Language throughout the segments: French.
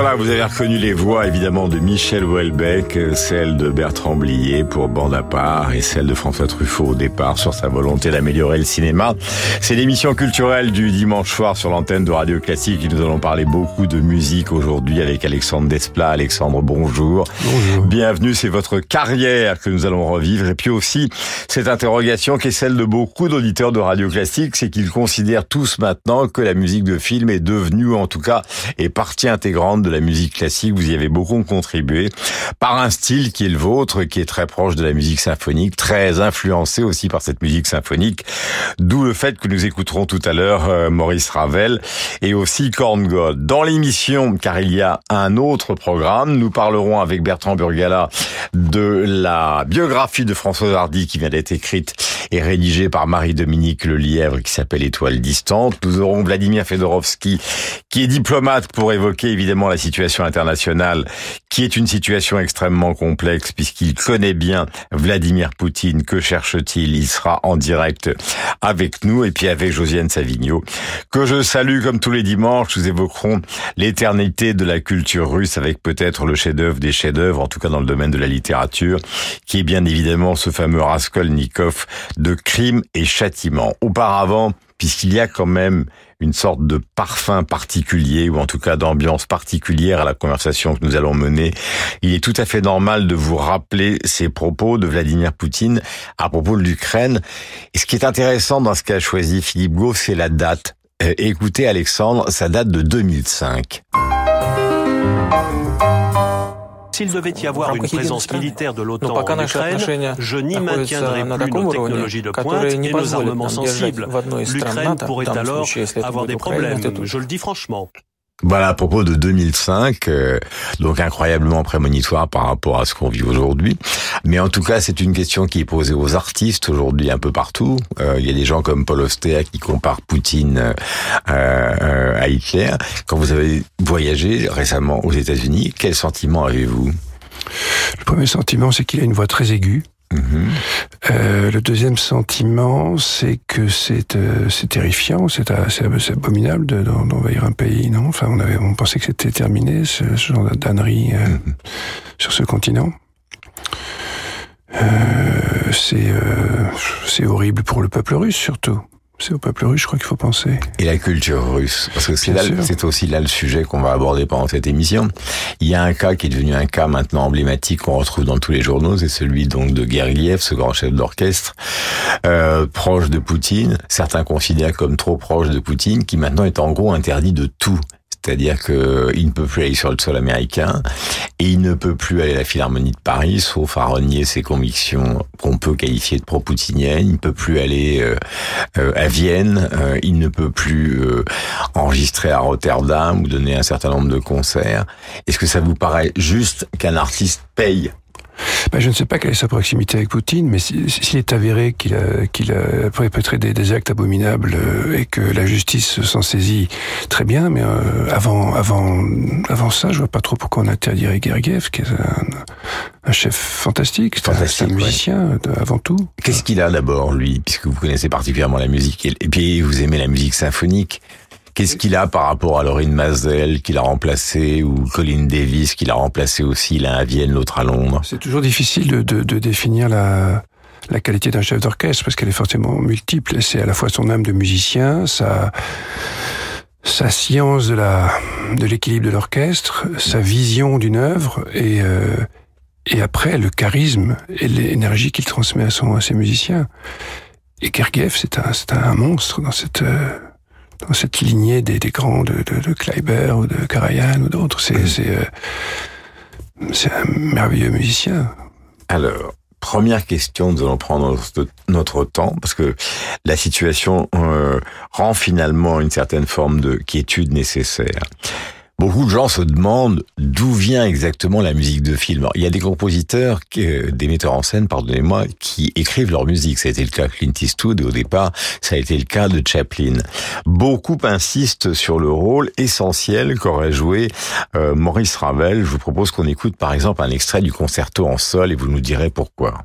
Voilà, vous avez reconnu les voix évidemment de Michel Houellebecq, euh, celle de Bertrand Blier pour Bande à part et celle de François Truffaut au départ sur sa volonté d'améliorer le cinéma. C'est l'émission culturelle du dimanche soir sur l'antenne de Radio Classique et nous allons parler beaucoup de musique aujourd'hui avec Alexandre Desplat. Alexandre, bonjour. Bonjour. Bienvenue, c'est votre carrière que nous allons revivre et puis aussi cette interrogation qui est celle de beaucoup d'auditeurs de Radio Classique, c'est qu'ils considèrent tous maintenant que la musique de film est devenue en tout cas est partie intégrante de la musique classique. Vous y avez beaucoup contribué par un style qui est le vôtre, qui est très proche de la musique symphonique, très influencé aussi par cette musique symphonique. D'où le fait que nous écouterons tout à l'heure euh, Maurice Ravel et aussi Korngold. Dans l'émission, car il y a un autre programme, nous parlerons avec Bertrand Burgala de la biographie de Françoise Hardy qui vient d'être écrite et rédigée par Marie-Dominique Lelièvre qui s'appelle Étoile distante. Nous aurons Vladimir Fedorovski qui est diplomate pour évoquer évidemment la situation internationale qui est une situation extrêmement complexe puisqu'il connaît bien Vladimir Poutine. Que cherche-t-il? Il sera en direct avec nous et puis avec Josiane Savigno que je salue comme tous les dimanches. Nous évoquerons l'éternité de la culture russe avec peut-être le chef-d'œuvre des chefs-d'œuvre, en tout cas dans le domaine de la littérature, qui est bien évidemment ce fameux Raskolnikov de crime et châtiment. Auparavant, puisqu'il y a quand même une sorte de parfum particulier, ou en tout cas d'ambiance particulière à la conversation que nous allons mener, il est tout à fait normal de vous rappeler ces propos de Vladimir Poutine à propos de l'Ukraine. Et ce qui est intéressant dans ce qu'a choisi Philippe Gauff, c'est la date. Euh, écoutez Alexandre, ça date de 2005. S'il devait y avoir une présence militaire de l'OTAN en Ukraine, je n'y maintiendrai plus nos technologies de pointe et nos armements sensibles. L'Ukraine pourrait alors avoir des problèmes, je le dis franchement. Voilà à propos de 2005, euh, donc incroyablement prémonitoire par rapport à ce qu'on vit aujourd'hui. Mais en tout cas, c'est une question qui est posée aux artistes aujourd'hui un peu partout. Euh, il y a des gens comme Paul Ostea qui comparent Poutine euh, euh, à Hitler. Quand vous avez voyagé récemment aux États-Unis, quel sentiment avez-vous? Le premier sentiment, c'est qu'il a une voix très aiguë. Euh, le deuxième sentiment, c'est que c'est euh, c'est terrifiant, c'est euh, abominable de- d'en- d'envahir un pays, non? Enfin, on avait on pensait que c'était terminé ce, ce genre d'ânerie euh, Mhm. sur ce continent. C'est c'est horrible pour le peuple russe surtout. C'est au peuple russe, je crois qu'il faut penser. Et la culture russe, parce que c'est aussi là le sujet qu'on va aborder pendant cette émission. Il y a un cas qui est devenu un cas maintenant emblématique qu'on retrouve dans tous les journaux, c'est celui donc de Gergiev, ce grand chef d'orchestre euh, proche de Poutine. Certains considèrent comme trop proche de Poutine, qui maintenant est en gros interdit de tout. C'est-à-dire que il ne peut plus aller sur le sol américain et il ne peut plus aller à la Philharmonie de Paris, sauf à renier ses convictions qu'on peut qualifier de pro-poutiniennes. Il ne peut plus aller euh, euh, à Vienne. Euh, il ne peut plus enregistrer à Rotterdam ou donner un certain nombre de concerts. Est-ce que ça vous paraît juste qu'un artiste paye Ben, je ne sais pas quelle est sa proximité avec Poutine, mais si- s'il est avéré qu'il a, qu'il a perpétré des, des actes abominables euh, et que la justice s'en saisit très bien, mais euh, avant, avant, avant ça, je vois pas trop pourquoi on interdirait Gergiev, qui est un, un chef fantastique, un- musicien avant tout. Qu'est-ce qu'il a d'abord, lui, puisque vous connaissez particulièrement la musique, et et puis vous aimez la musique symphonique Qu'est-ce qu'il a par rapport à Laurine Mazel, qu'il a remplacé, ou Colin Davis, qu'il a remplacé aussi, l'un à Vienne, l'autre à Londres? C'est toujours difficile de, définir la, qualité d'un chef d'orchestre parce qu'elle est forcément multiple. C'est à la fois son âme de musicien, sa, science de l'équilibre de l'orchestre, sa vision d'une œuvre et euh, après le charisme et l'énergie qu'il transmet à ses musiciens. Et un c'est un monstre dans cette euh, dans cette lignée des, des grands de, de, de Kleiber ou de Karajan ou d'autres. C'est c'est euh, c'est un merveilleux musicien. Alors, première question, nous allons prendre notre temps parce que la situation euh, rend finalement une certaine forme de quiétude nécessaire. Beaucoup de gens se demandent d'où vient exactement la musique de film. il y a des compositeurs, des metteurs en scène, pardonnez-moi, qui écrivent leur musique. Ça a été le cas de Clint Eastwood et au départ, ça a été le cas de Chaplin. Beaucoup insistent sur le rôle essentiel qu'aurait joué euh, Maurice Ravel. Je vous propose qu'on écoute par exemple un extrait du concerto en sol et vous nous direz pourquoi.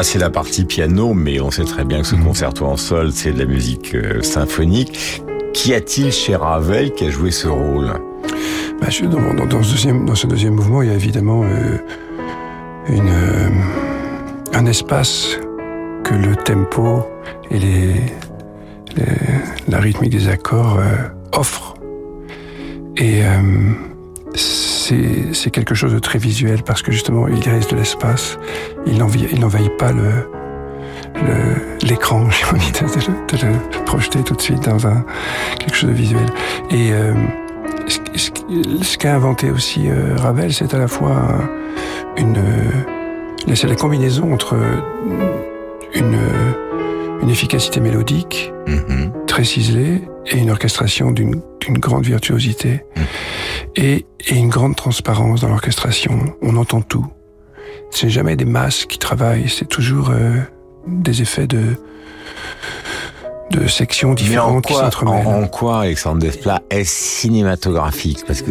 Là, c'est la partie piano, mais on sait très bien que ce mhm. concerto en sol, c'est de la musique euh, symphonique. Qu'y a-t-il chez Ravel qui a joué ce rôle? Bah, dans, ce deuxième, dans ce deuxième mouvement, il y a évidemment euh, une, euh, un espace que le tempo et les, la rythmique des accords offrent. Et c'est quelque chose de très visuel parce que justement, il reste de l'espace. Il n'envahit pas le l'écran, j'ai envie de, le projeter tout de suite dans un quelque chose de visuel. Et euh, ce, qu'a inventé aussi euh, Ravel, c'est à la fois une, c'est la combinaison entre une, une efficacité mélodique mm-hmm. très ciselée et une orchestration d'une grande virtuosité. Mm et, une grande transparence dans l'orchestration. On entend tout. C'est jamais des masses qui travaillent, c'est toujours euh, des effets de de sections différentes qui s'entremêlent. En, quoi Alexandre Desplat est cinématographique? Parce que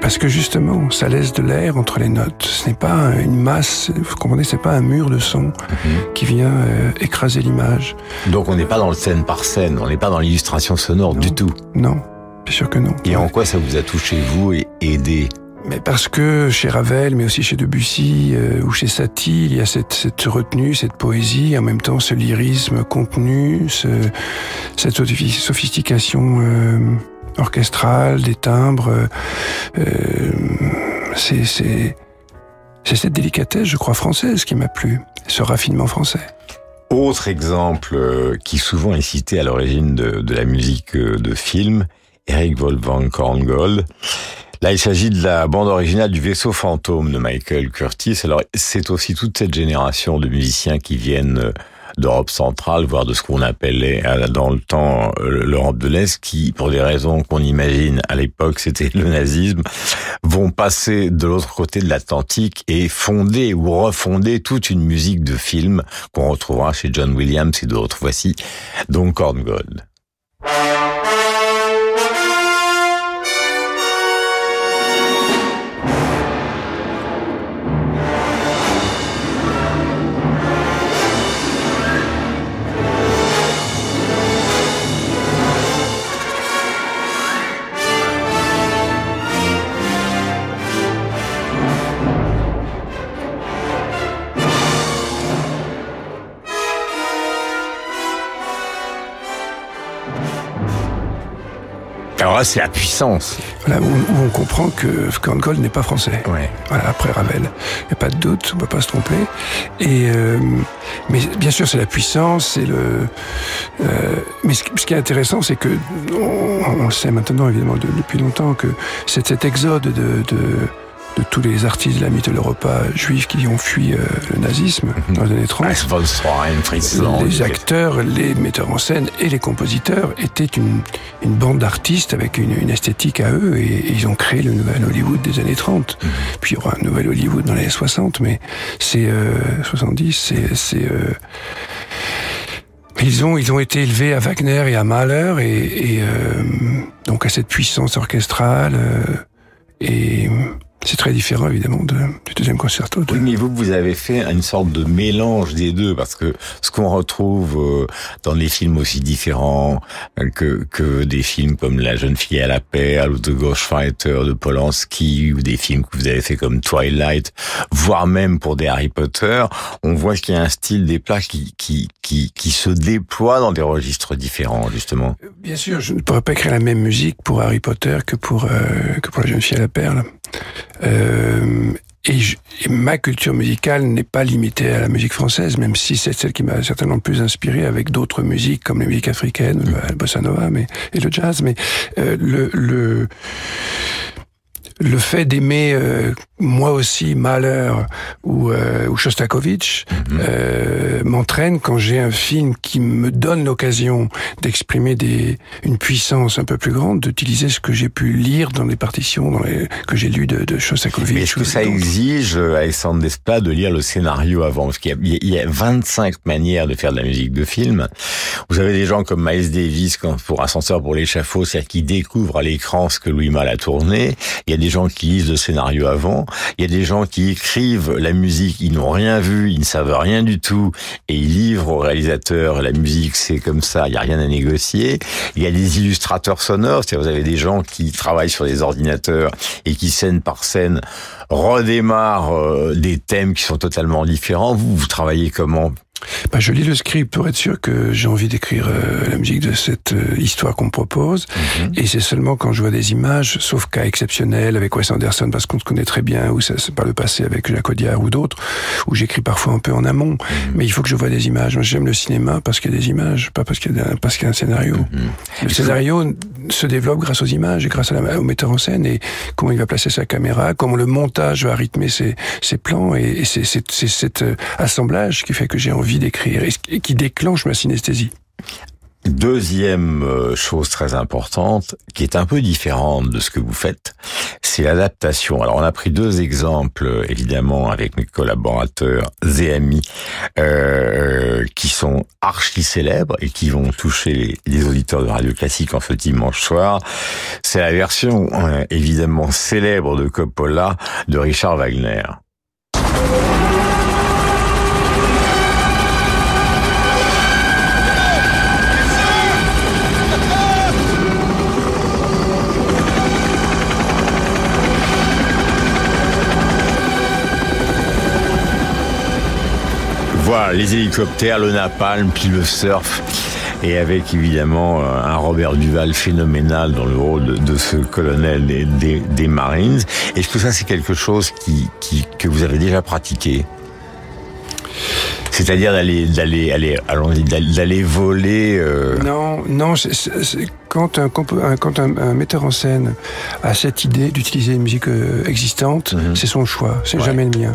parce que justement, ça laisse de l'air entre les notes. Ce n'est pas une masse. Vous comprenez C'est pas un mur de son mhm. qui vient euh, écraser l'image. Donc on n'est pas dans le scène par scène. On n'est pas dans l'illustration sonore du tout. Non. Bien sûr que non. Et en quoi ça vous a touché, vous, et aidé mais parce que chez Ravel, mais aussi chez Debussy euh, ou chez Satie, il y a cette, cette, retenue, cette poésie, en même temps ce lyrisme contenu, ce, cette sophistication euh, orchestrale, des timbres. Euh, c'est cette délicatesse, je crois, française qui m'a plu, ce raffinement français. Autre exemple qui souvent est cité à l'origine de, de la musique de film, Eric Wolfgang Korngold. Là, il s'agit de la bande originale du vaisseau fantôme de Michael Curtis. Alors, c'est aussi toute cette génération de musiciens qui viennent euh, d'Europe centrale, voire de ce qu'on appelait euh, dans le temps euh, l'Europe de l'Est, qui, pour des raisons qu'on imagine à l'époque, c'était le nazisme, vont passer de l'autre côté de l'Atlantique et fonder ou refonder toute une musique de film qu'on retrouvera chez John Williams et d'autres. Voici donc Korngold. C'est la puissance. Voilà, où, on comprend que Korngold n'est pas français. Voilà, après Ravel. Il n'y a pas de doute, on ne peut pas se tromper. Et, euh, mais bien sûr, c'est la puissance, c'est le. Euh, mais ce, qui est intéressant, c'est que on, le sait maintenant, évidemment, depuis longtemps, que c'est cet exode de, de de tous les artistes de la Mitteleuropa juifs qui ont fui euh, le nazisme mhm. dans les années 30. Les acteurs, les metteurs en scène et les compositeurs étaient une, une bande d'artistes avec une, une, esthétique à eux et, ils ont créé le nouvel Hollywood des années 30. Mhm. Puis il y aura un nouvel Hollywood dans les années 60, mais c'est euh, 70, c'est... Euh, ils ont, ils ont été élevés à Wagner et à Mahler et, et euh, donc à cette puissance orchestrale et c'est très différent évidemment de, du deuxième concerto. Oui, mais vous, vous avez fait une sorte de mélange des deux, parce que ce qu'on retrouve euh, dans des films aussi différents euh, que, que des films comme La jeune fille à la perle ou The Ghostwriter de Polanski ou des films que vous avez fait comme Twilight, voire même pour des Harry Potter, on voit qu'il y a un style des plats qui, qui, qui, qui se déploie dans des registres différents, justement. Bien sûr, je ne pourrais pas écrire la même musique pour Harry Potter que pour, euh, que pour La jeune fille à la perle. Euh, et, je, et, ma culture musicale n'est pas limitée à la musique française, même si c'est celle qui m'a certainement le plus inspiré avec d'autres musiques comme les musiques africaines, mmh. le bossa nova, mais et le jazz. Mais euh, le, le le fait d'aimer euh, moi aussi Mahler ou, euh, ou Shostakovich mm -hmm. euh, m'entraîne quand j'ai un film qui me donne l'occasion d'exprimer des une puissance un peu plus grande, d'utiliser ce que j'ai pu lire dans les partitions dans les, que j'ai lu de, de Shostakovich. Mais est-ce que ça exige, Alexandre Desplat, de lire le scénario avant? Parce qu'il y, y, a 25 manières de faire de la musique de film. Vous avez des gens comme Miles Davis pour Ascenseur pour l'échafaud, c'est-à-dire qui découvrent à l'écran ce que Louis Malle a tourné. Il y a des gens qui lisent le scénario avant. Il y a des gens qui écrivent la musique, ils n'ont rien vu, ils ne savent rien du tout, et ils livrent au réalisateur la musique, c'est comme ça, il n'y a rien à négocier. Il y a des illustrateurs sonores, c'est-à-dire vous avez des gens qui travaillent sur des ordinateurs et qui scène par scène redémarrent euh, des thèmes qui sont totalement différents. Vous, vous travaillez comment? Bah, je lis le script pour être sûr que j'ai envie d'écrire euh, la musique de cette euh, histoire qu'on me propose. Mm -hmm. Et c'est seulement quand je vois des images, sauf cas exceptionnel avec Wes Anderson, parce qu'on se connaît très bien, ou ça c'est par le passé avec Jacques Audiard ou d'autres, où j'écris parfois un peu en amont. Mm -hmm. Mais il faut que je vois des images. Moi, j'aime le cinéma parce qu'il y a des images, pas parce qu'il y, a, parce qu'il y a un scénario. Mm -hmm. Le scénario se développe grâce aux images et grâce à la, au metteur en scène et comment il va placer sa caméra, comment le montage va rythmer ses, ses plans. Et, et c'est cet assemblage qui fait que j'ai envie d'écrire et qui déclenche ma synesthésie. Deuxième chose très importante, qui est un peu différente de ce que vous faites, c'est l'adaptation. Alors on a pris deux exemples, évidemment, avec mes collaborateurs et amis, euh, qui sont archi célèbres et qui vont toucher les, auditeurs de Radio Classique en ce dimanche soir. C'est la version, euh, évidemment, célèbre de Coppola de Richard Wagner. Voilà, les hélicoptères, le napalm, puis le surf. Et avec évidemment un Robert Duval phénoménal dans le rôle de, de ce colonel des, des, des Marines. Est-ce que ça c'est quelque chose qui, qui, que vous avez déjà pratiqué? C'est-à-dire d'aller d'aller aller d'aller voler euh... non non quand un, quand un, un, metteur en scène a cette idée d'utiliser une musique euh, existante mm -hmm. c'est son choix c'est ouais. jamais le mien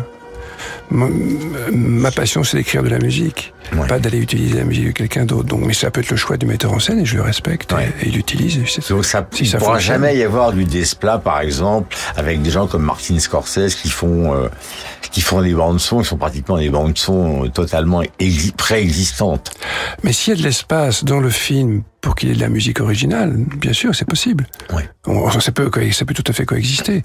ma, passion, c'est d'écrire de la musique, ouais. pas d'aller utiliser la musique de quelqu'un d'autre. Donc, mais ça peut être le choix du metteur en scène et je le respecte ouais. et, et, il l'utilise. Donc, ça, si il ne pourra jamais y avoir du Desplat, par exemple, avec des gens comme Martin Scorsese qui font euh, qui font des bandes son, qui sont pratiquement des bandes son totalement préexistantes. Mais s'il y a de l'espace dans le film pour qu'il y ait de la musique originale, bien sûr, c'est possible. Oui. On, ça, peut, ça peut tout à fait coexister.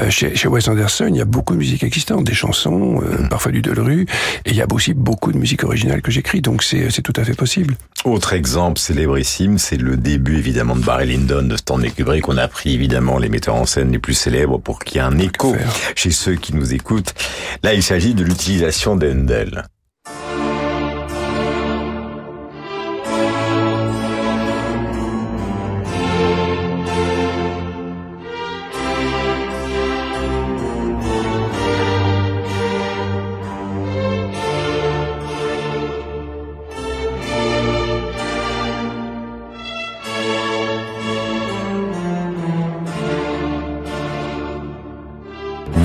Euh, chez, chez Wes Anderson, il y a beaucoup de musique existante, des chansons, euh, mmh. parfois du Delru, et il y a aussi beaucoup de musique originale que j'écris, donc c'est tout à fait possible. Autre exemple célébrissime, c'est le début évidemment de Barry Lyndon, de Stanley Kubrick. On a pris évidemment les metteurs en scène les plus célèbres pour qu'il y ait un écho chez ceux qui nous écoutent. Là, il s'agit de l'utilisation d'Endel.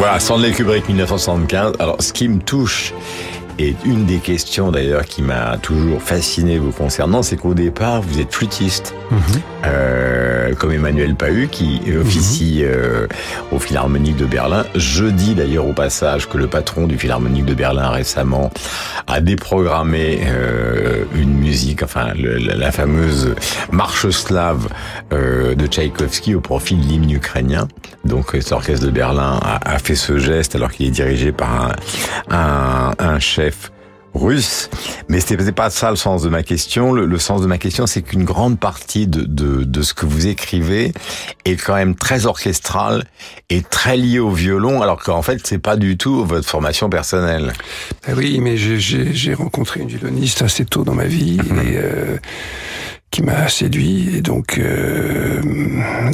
Voilà, Stanley Kubrick 1975. Alors, ce qui me touche Et une des questions d'ailleurs qui m'a toujours fasciné vous concernant, c'est qu'au départ, vous êtes flûtiste, Mhm. euh, comme Emmanuel Pahu qui officie euh, au Philharmonique de Berlin. Je dis d'ailleurs au passage que le patron du Philharmonique de Berlin récemment a déprogrammé euh, une musique, enfin le- la, la fameuse marche slave de Tchaïkovski au profit de l'hymne ukrainien. Donc cet orchestre de Berlin a, a fait ce geste alors qu'il est dirigé par un, un, un chef russe. Mais c'était pas ça le sens de ma question. Le, le sens de ma question, c'est qu'une grande partie de, de, de ce que vous écrivez est quand même très orchestral et très lié au violon, alors qu'en fait, c'est pas du tout votre formation personnelle. Ah oui, mais j'ai- rencontré une violoniste assez tôt dans ma vie et euh, qui m'a séduit et donc euh,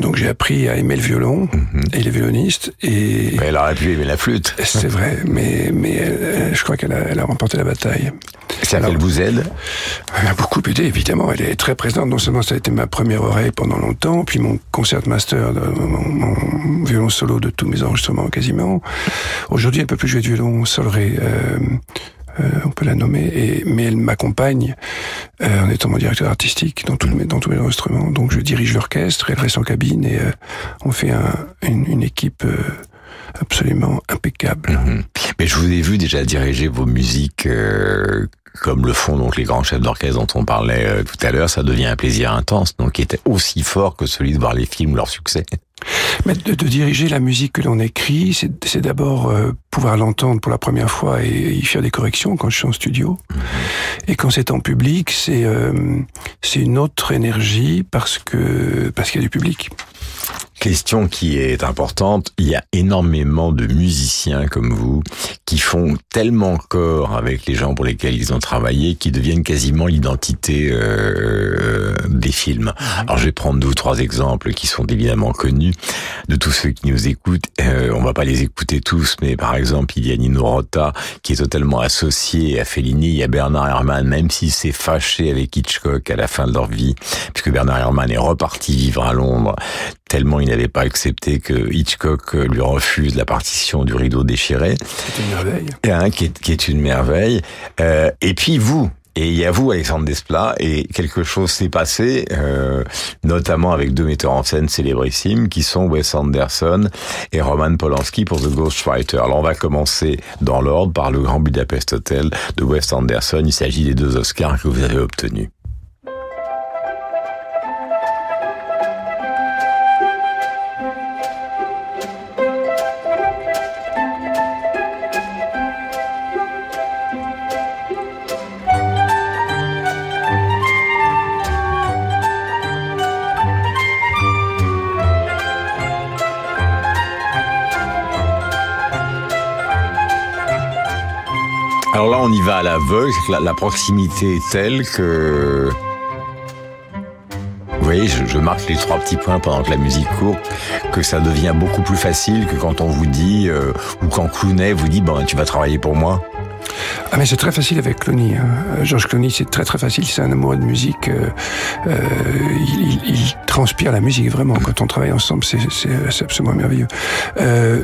donc j'ai appris à aimer le violon et les violonistes et Mais elle aurait pu aimer la flûte. c'est vrai, mais mais euh, je crois qu'elle a, elle a remporté la bataille. C'est Alors- qu'elle vous aide. Elle m'a beaucoup aidé, évidemment. Elle est très présente. Non seulement ça a été ma première oreille pendant longtemps, puis mon concertmaster, mon, mon violon solo de tous mes enregistrements quasiment. Aujourd'hui, elle peut plus jouer de violon solré. Euh, euh, on peut la nommer, et, mais elle m'accompagne euh, en étant mon directeur artistique dans, tous mes, dans tous mes enregistrements. Donc je dirige l'orchestre, elle reste en cabine et euh, on fait un, une, une équipe euh, absolument impeccable. Mhm. Mais je vous ai vu déjà diriger vos musiques euh, comme le font donc les grands chefs d'orchestre dont on parlait euh, tout à l'heure. Ça devient un plaisir intense, donc qui était aussi fort que celui de voir les films, leur succès. Mais de, diriger la musique que l'on écrit, c'est c'est d'abord euh, pouvoir l'entendre pour la première fois et y faire des corrections quand je suis en studio. Et quand c'est en public, c'est euh, c'est une autre énergie parce que parce qu'il y a du public. Question qui est importante, il y a énormément de musiciens comme vous qui font tellement corps avec les gens pour lesquels ils ont travaillé qu'ils deviennent quasiment l'identité euh, des films. Alors je vais prendre deux ou trois exemples qui sont évidemment connus de tous ceux qui nous écoutent. Euh, on va pas les écouter tous, mais par exemple il y a Nino Rota qui est totalement associé à Fellini, il y a Bernard Herrmann, même s'il s'est fâché avec Hitchcock à la fin de leur vie, puisque Bernard Herrmann est reparti vivre à Londres tellement il n'avait pas accepté que Hitchcock lui refuse la partition du rideau déchiré, C'est une merveille. hein, qui, est, qui est une merveille. Euh, et puis vous, et il y a vous, Alexandre Desplat, et quelque chose s'est passé, euh, notamment avec deux metteurs en scène célébrissimes, qui sont Wes Anderson et Roman Polanski pour The Ghostwriter. Alors on va commencer dans l'ordre par le Grand Budapest Hotel de Wes Anderson. Il s'agit des deux Oscars que vous avez obtenus. Va à l'aveugle, la, la proximité est telle que... Vous voyez, je, marque les trois petits points pendant que la musique court, que ça devient beaucoup plus facile que quand on vous dit, euh, ou quand Clooney vous dit, bon, tu vas travailler pour moi. Ah mais c'est très facile avec Clooney. Hein. Georges Clooney, c'est très très facile. C'est un amoureux de musique. euh, euh, il, transpire la musique vraiment. Quand on travaille ensemble, c'est absolument merveilleux.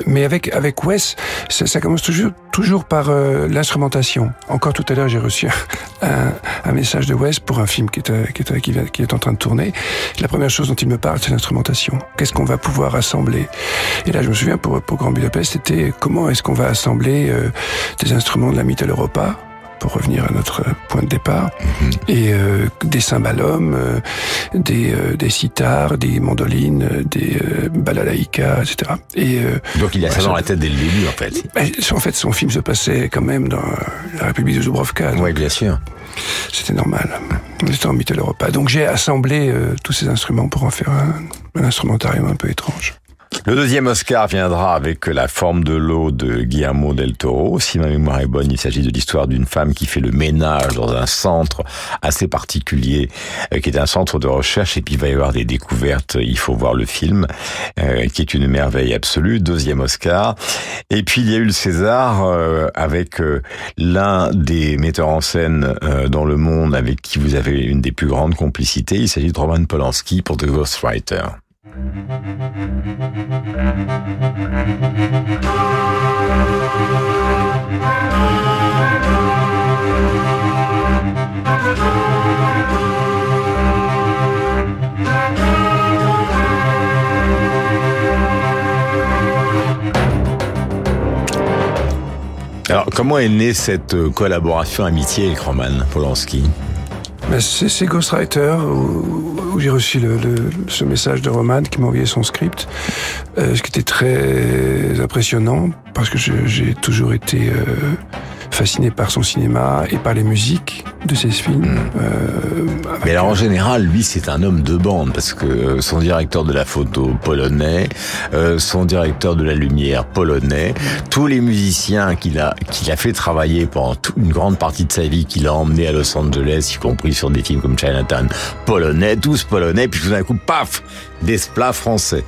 Mais avec avec Wes, ça commence toujours toujours par euh, l'instrumentation. Encore tout à l'heure, j'ai reçu un, message de Wes pour un film qui est euh, qui est en train de tourner. La première chose dont il me parle, c'est l'instrumentation. Qu'est-ce qu'on va pouvoir assembler? Et là, je me souviens pour pour Grand Budapest, c'était comment est-ce qu'on va assembler euh, des instruments de la Mittel Europa pour revenir à notre point de départ, et euh, des cymbalums, euh, des, euh, des sitars, des mandolines, euh, des euh, balalaïkas, etc. Et euh, Donc il a ça dans la tête dès le début, en fait. en fait, son film se passait quand même dans la République de Dubrovka. donc Oui, bien sûr. C'était normal. On était en Mittel Europa. Donc j'ai assemblé euh, tous ces instruments pour en faire un, un instrumentarium un peu étrange. Le deuxième Oscar viendra avec La forme de l'eau de Guillermo del Toro. Si ma mémoire est bonne, il s'agit de l'histoire d'une femme qui fait le ménage dans un centre assez particulier, euh, qui est un centre de recherche, et puis il va y avoir des découvertes. Il faut voir le film, euh, qui est une merveille absolue. Deuxième Oscar. Et puis il y a eu le César euh, avec l'un des metteurs en scène dans le monde avec qui vous avez une des plus grandes complicités. Il s'agit de Roman Polanski pour The Ghostwriter. Alors, comment est née cette euh, collaboration amitié avec Roman Polanski? C'est Ghostwriter où, où j'ai reçu le, le, ce message de Roman qui m'a envoyé son script, euh, ce qui était très impressionnant parce que j'ai toujours été euh, fasciné par son cinéma et par les musiques de ses films. Hmm. Euh, Mais alors en général, lui, c'est un homme de bande parce que euh, son directeur de la photo polonais, euh, son directeur de la lumière polonais, tous les musiciens qu'il a qu'il a fait travailler pendant toute une grande partie de sa vie, qu'il a emmené à Los Angeles, y compris sur des films comme Chinatown, polonais, tous polonais, puis tout d'un coup, paf, des plats français.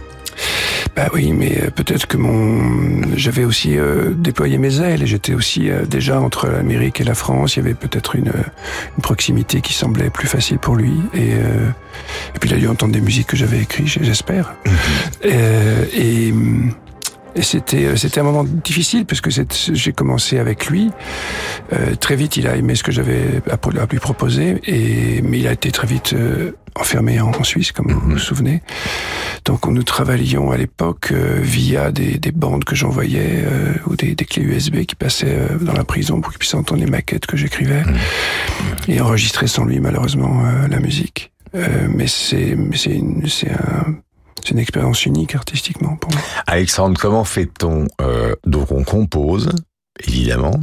Bah oui, mais euh, peut-être que mon, j'avais aussi euh, déployé mes ailes et j'étais aussi euh, déjà entre l'Amérique et la France. Il y avait peut-être une, une, proximité qui semblait plus facile pour lui. Et, et puis il a dû entendre des musiques que j'avais écrites, j'espère. Mm-hmm. et, et c'était c'était un moment difficile parce que j'ai commencé avec lui. Euh, très vite, il a aimé ce que j'avais à, lui proposer, et mais il a été très vite euh, enfermé en, en, Suisse, comme vous vous souvenez. Donc nous travaillions à l'époque euh, via des, des, bandes que j'envoyais euh, ou des, des, clés USB qui passaient euh, dans la prison pour qu'il puisse entendre les maquettes que j'écrivais et enregistrer sans lui malheureusement la musique. mais c'est c'est un c'est une expérience unique artistiquement pour moi. Alexandre, comment fait-on euh, Donc on compose, évidemment.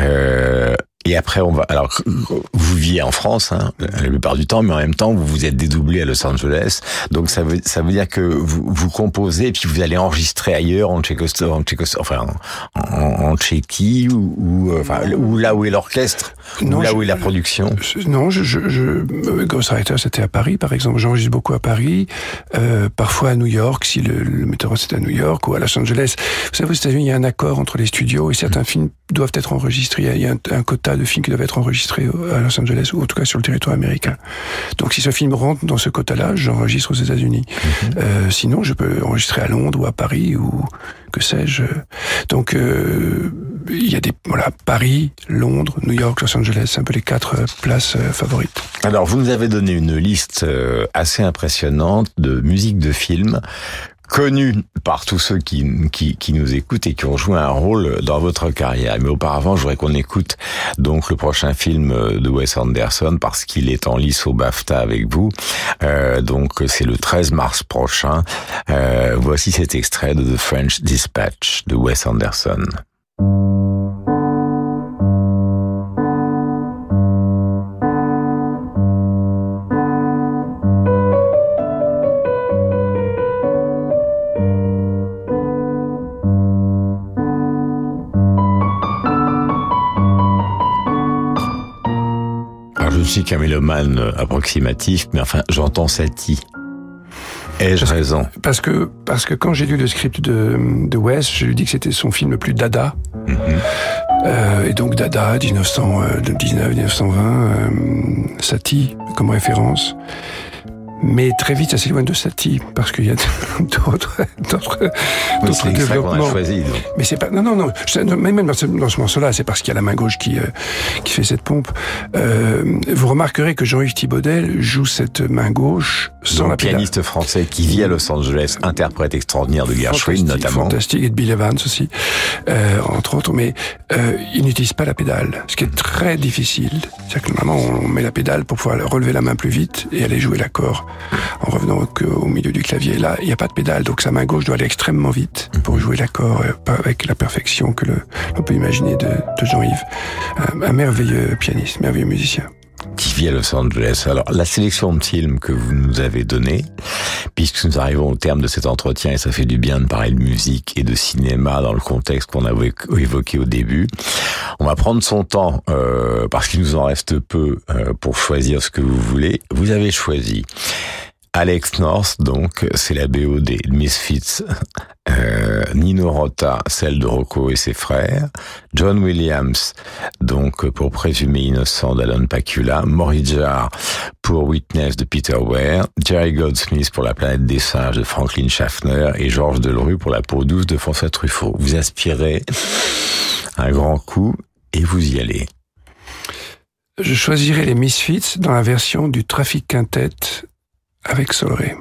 Euh, et après, on va. Alors, vous vivez en France, hein, la plupart du temps, mais en même temps, vous vous êtes dédoublé à Los Angeles. Donc, ça veut ça veut dire que vous vous composez et puis vous allez enregistrer ailleurs en Tchécoslovaquie, en Tchécos, enfin en, en, Tchéquie ou, ou, enfin, ou là où est l'orchestre, ou là je, où est la production. Je, non, je, je, je Ghostwriter, c'était à Paris, par exemple. J'enregistre beaucoup à Paris, euh, parfois à New York, si le, le metteur c'était à New York ou à Los Angeles. Vous savez, aux États-Unis, il y a un accord entre les studios et certains mmh. films doivent être enregistrés. Il y a, un, un quota de films qui doivent être enregistrés à Los Angeles, ou en tout cas sur le territoire américain. Donc si ce film rentre dans ce quota-là, j'enregistre aux États-Unis. Mm -hmm. euh, sinon, je peux enregistrer à Londres ou à Paris ou que sais-je. Donc euh, il y a des voilà Paris, Londres, New York, Los Angeles, c'est un peu les quatre places euh, favorites. Alors vous nous avez donné une liste euh, assez impressionnante de musique de films connu par tous ceux qui, qui, qui, nous écoutent et qui ont joué un rôle dans votre carrière. Mais auparavant, je voudrais qu'on écoute donc le prochain film de Wes Anderson parce qu'il est en lice au BAFTA avec vous. Euh, donc c'est le 13 mars prochain. Euh, voici cet extrait de The French Dispatch de Wes Anderson. Suis qu'un mélomane approximatif, mais enfin, j'entends Satie. Ai-je raison? Parce que parce que quand j'ai lu le script de, de Wes, je lui dis que c'était son film le plus dada. Mm -hmm. euh, et donc dada, 1919, 1920, euh, Satie comme référence. Mais très vite, ça s'éloigne de Satie parce qu'il y a d'autres d'autres d'autres développements. Choisi, mais c'est pas non non non. Même dans ce, dans ce morceau-là, c'est parce qu'il y a la main gauche qui euh, qui fait cette pompe. Euh, vous remarquerez que Jean-Yves Thibaudet joue cette main gauche sans Donc, la pédale. pianiste français qui vit à Los Angeles, interprète extraordinaire de Gershwin notamment. Fantastique et de Bill Evans aussi, euh, entre autres. Mais euh, il n'utilise pas la pédale, ce qui est très difficile. C'est-à-dire que normalement on met la pédale pour pouvoir relever la main plus vite et aller jouer l'accord en revenant au, au, milieu du clavier. Là, il n'y a pas de pédale, donc sa main gauche doit aller extrêmement vite pour jouer l'accord avec la perfection que l'on peut imaginer de, de Jean-Yves. Un, un merveilleux pianiste, merveilleux musicien qui vit à Los Angeles. Alors, la sélection de films que vous nous avez donné, puisque nous arrivons au terme de cet entretien et ça fait du bien de parler de musique et de cinéma dans le contexte qu'on avait évoqué au début, on va prendre son temps euh, parce qu'il nous en reste peu euh, pour choisir ce que vous voulez. Vous avez choisi Alex North, donc, c'est la BO des Misfits. Euh, Nino Rota, celle de Rocco et ses frères. John Williams, donc, pour Présumé innocent d'Alan Pakula. Jar pour Witness de Peter Ware. Jerry Goldsmith pour La planète des singes de Franklin Schaffner. Et Georges Delerue pour La peau douce de François Truffaut. Vous aspirez un grand coup et vous y allez. Je choisirai les Misfits dans la version du Trafic Quintet avec Solré.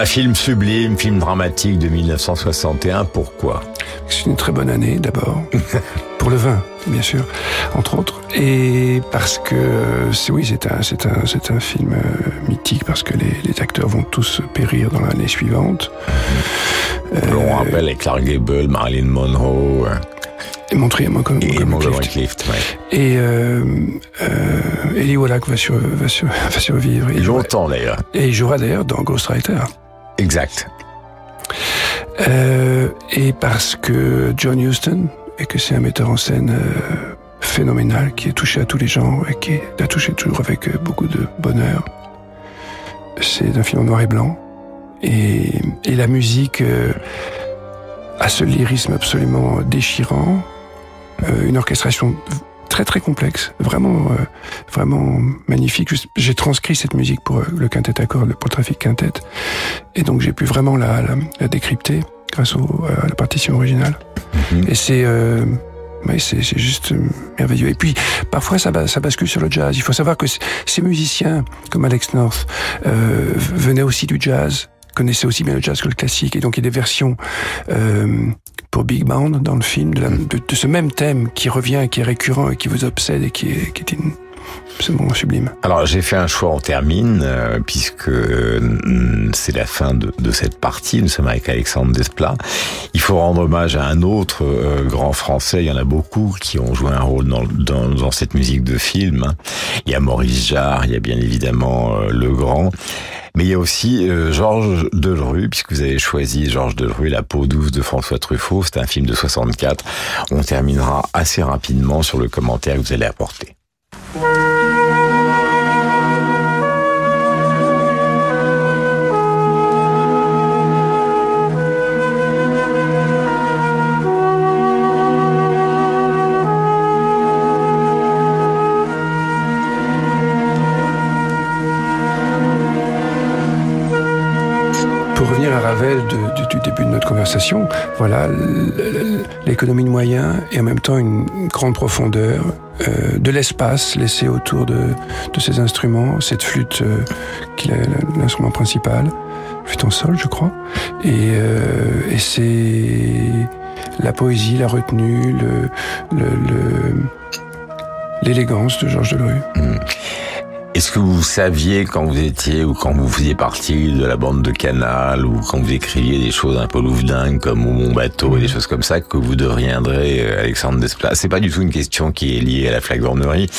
Voilà, film sublime, film dramatique de 1961. Pourquoi? C'est une très bonne année d'abord. pour le vin, bien sûr, entre autres. Et parce que, c'est oui, c'est un, c'est un, c'est un film euh, mythique parce que les, les, acteurs vont tous périr dans l'année suivante. Euh, On rappelle avec Clark Gable, Marilyn Monroe. Et Montréal, et Montgomery Clift. Ouais. Et euh, euh, Eli Wallach va, sur, va, sur, va survivre. Il longtemps d'ailleurs. Et il jouera d'ailleurs dans Ghostwriter. Exact. Euh, et parce que John Huston, et que c'est un metteur en scène euh, phénoménal qui est touché à tous les genres et qui a touché toujours avec euh, beaucoup de bonheur. C'est un film en noir et blanc. Et, et la musique a ce lyrisme absolument déchirant, une orchestration très très complexe, vraiment euh, vraiment magnifique. J'ai transcrit cette musique pour le quintet à cordes, pour le trafic quintet, et donc j'ai pu vraiment la, la, la décrypter grâce au, à la partition originale. Mhm. Et c'est euh, oui, c'est juste merveilleux. Et puis, parfois, ça, ça bascule sur le jazz. Il faut savoir que ces musiciens, comme Alex North, euh, venaient aussi du jazz, connaissaient aussi bien le jazz que le classique. Et donc, il y a des versions euh, pour Big Band dans le film, de, la, de, de, ce même thème qui revient, qui est récurrent et qui vous obsède et qui est, qui est une absolument sublime. Alors j'ai fait un choix, on termine, euh, puisque euh, c'est la fin de, de, cette partie, nous sommes avec Alexandre Desplat. Il faut rendre hommage à un autre euh, grand français, il y en a beaucoup qui ont joué un rôle dans, dans, dans cette musique de film. Hein. Il y a Maurice Jarre, il y a bien évidemment euh, Le Grand. Mais il y a aussi euh, Georges Delerue, puisque vous avez choisi Georges Delerue, La peau douce de François Truffaut. C'est un film de 64. On terminera assez rapidement sur le commentaire que vous allez apporter. Pour revenir Ravel du début de notre conversation, voilà l'économie de moyens et en même temps une, grande profondeur, euh, de l'espace laissé autour de, ces instruments, cette flûte euh, qui est l'instrument principal, flûte en sol, je crois, et, euh, c'est la poésie, la retenue, l'élégance de Georges Delerue. Mmh. Est-ce que vous saviez quand vous étiez ou quand vous faisiez partie de la bande de Canal ou quand vous écriviez des choses un peu louvdingues comme Mon Bateau et des choses comme ça que vous deviendrez Alexandre Desplat? C'est pas du tout une question qui est liée à la flagornerie,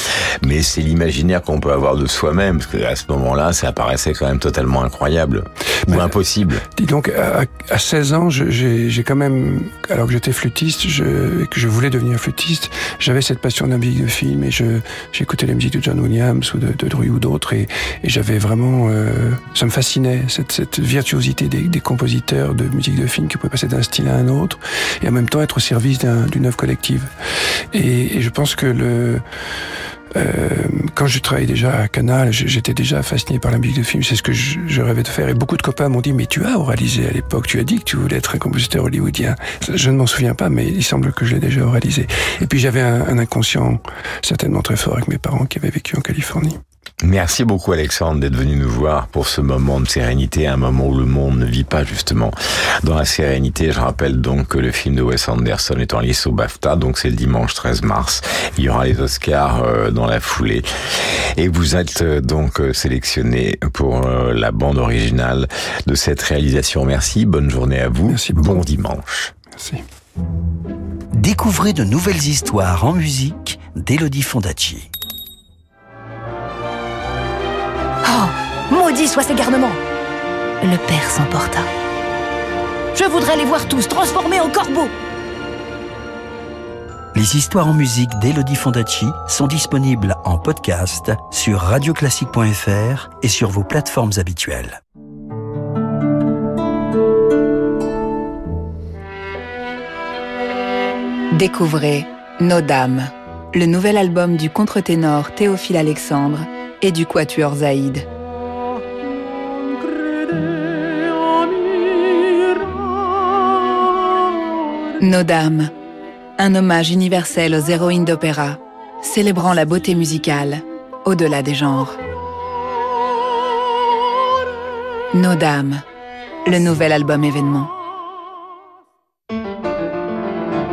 mais c'est l'imaginaire qu'on peut avoir de soi-même parce qu'à ce moment-là, ça apparaissait quand même totalement incroyable ou mais, impossible. Dis donc, à, à 16 ans, j'ai quand même, alors que j'étais flûtiste je, et que je voulais devenir flûtiste, j'avais cette passion de la musique de film et j'écoutais les musiques de John Williams ou de, de ou d'autres et, j'avais vraiment euh, ça me fascinait cette, virtuosité des, compositeurs de musique de film qui pouvaient passer d'un style à un autre et en même temps être au service d'une un, œuvre collective et, je pense que euh, quand je travaillais déjà à Canal, j'étais déjà fasciné par la musique de film. C'est ce que je, rêvais de faire. Et beaucoup de copains m'ont dit, mais tu as oralisé à l'époque. Tu as dit que tu voulais être un compositeur hollywoodien. Je ne m'en souviens pas, mais il semble que je l'ai déjà oralisé. Et puis j'avais un inconscient certainement très fort avec mes parents qui avaient vécu en Californie. Merci beaucoup Alexandre d'être venu nous voir pour ce moment de sérénité, un moment où le monde ne vit pas justement dans la sérénité. Je rappelle donc que le film de Wes Anderson est en lice au BAFTA, donc c'est le dimanche 13 mars. Il y aura les Oscars euh, dans la foulée. Et vous êtes euh, donc sélectionné pour euh, la bande originale de cette réalisation. Merci, bonne journée à vous. Merci beaucoup. Bon dimanche. Merci. Découvrez de nouvelles histoires en musique d'Elodie Fondacci. Oh, maudit soit ces garnements Le père s'emporta. Je voudrais les voir tous transformés en corbeaux Les histoires en musique d'Elodie Fondacci sont disponibles en podcast sur radioclassique.fr et sur vos plateformes habituelles. Découvrez Nos Dames, le nouvel album du contre-ténor Théophile Alexandre et du quatuor Zaïd. Nos Dames, un hommage universel aux héroïnes d'opéra, célébrant la beauté musicale au-delà des genres. Nos Dames, le nouvel album événement.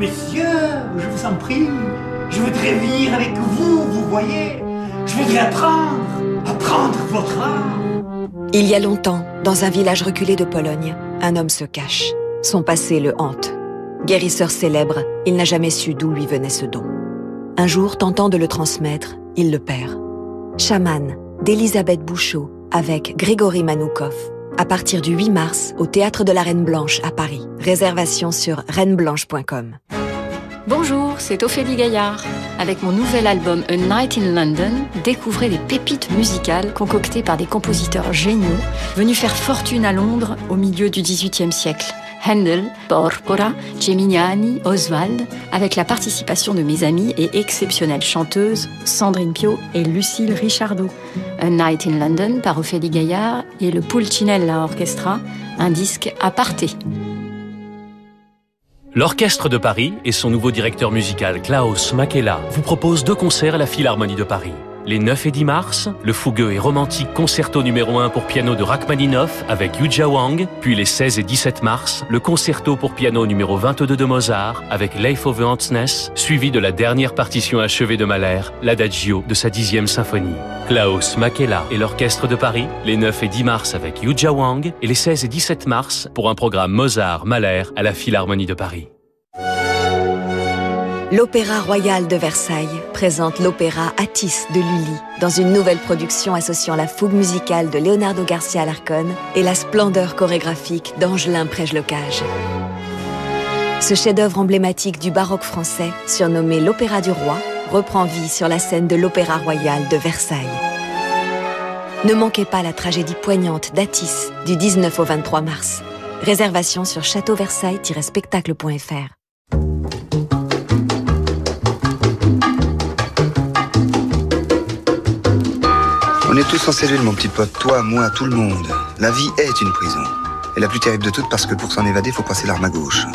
Messieurs, je vous en prie, je voudrais venir avec vous, vous voyez. Je voudrais apprendre, apprendre votre art. Il y a longtemps, dans un village reculé de Pologne, un homme se cache. Son passé le hante. Guérisseur célèbre, il n'a jamais su d'où lui venait ce don. Un jour, tentant de le transmettre, il le perd. Chaman d'Elisabeth Bouchot avec Grégory Manoukov à partir du 8 mars au Théâtre de la Reine Blanche à Paris. Réservation sur reigneblanche.com. Bonjour, c'est Ophélie Gaillard. Avec mon nouvel album A Night in London, découvrez les pépites musicales concoctées par des compositeurs géniaux venus faire fortune à Londres au milieu du XVIIIe siècle. Handel, Porpora, Geminiani, Oswald, avec la participation de mes amies et exceptionnelles chanteuses Sandrine Pio et Lucille Richardot. A Night in London par Ophélie Gaillard et le Pulcinella Orchestra, un disque aparté. L'Orchestre de Paris et son nouveau directeur musical Klaus Makela vous proposent deux concerts à la Philharmonie de Paris. Les 9 et 10 mars, le fougueux et romantique concerto numéro 1 pour piano de Rachmaninoff avec Yuja Wang, puis les 16 et 17 mars, le concerto pour piano numéro 22 de Mozart avec Leif Ove Hansness, suivi de la dernière partition achevée de Mahler, l'Adagio de sa dixième symphonie. Klaus Makela et l'Orchestre de Paris, les 9 et 10 mars avec Yuja Wang et les 16 et 17 mars pour un programme Mozart-Mahler à la Philharmonie de Paris. L'Opéra Royal de Versailles présente l'opéra Atis de Lully dans une nouvelle production associant la fougue musicale de Leonardo Garcia Alarcón et la splendeur chorégraphique d'Angelin Prège-Locage. Ce chef-d'œuvre emblématique du baroque français, surnommé l'Opéra du Roi, reprend vie sur la scène de l'Opéra Royal de Versailles. Ne manquez pas la tragédie poignante d'Atis du 19 au 23 mars. Réservation sur châteauversailles-spectacle.fr. est tous en cellule, mon petit pote. Toi, moi, tout le monde. La vie est une prison. Et la plus terrible de toutes parce que pour s'en évader, faut passer l'arme à gauche.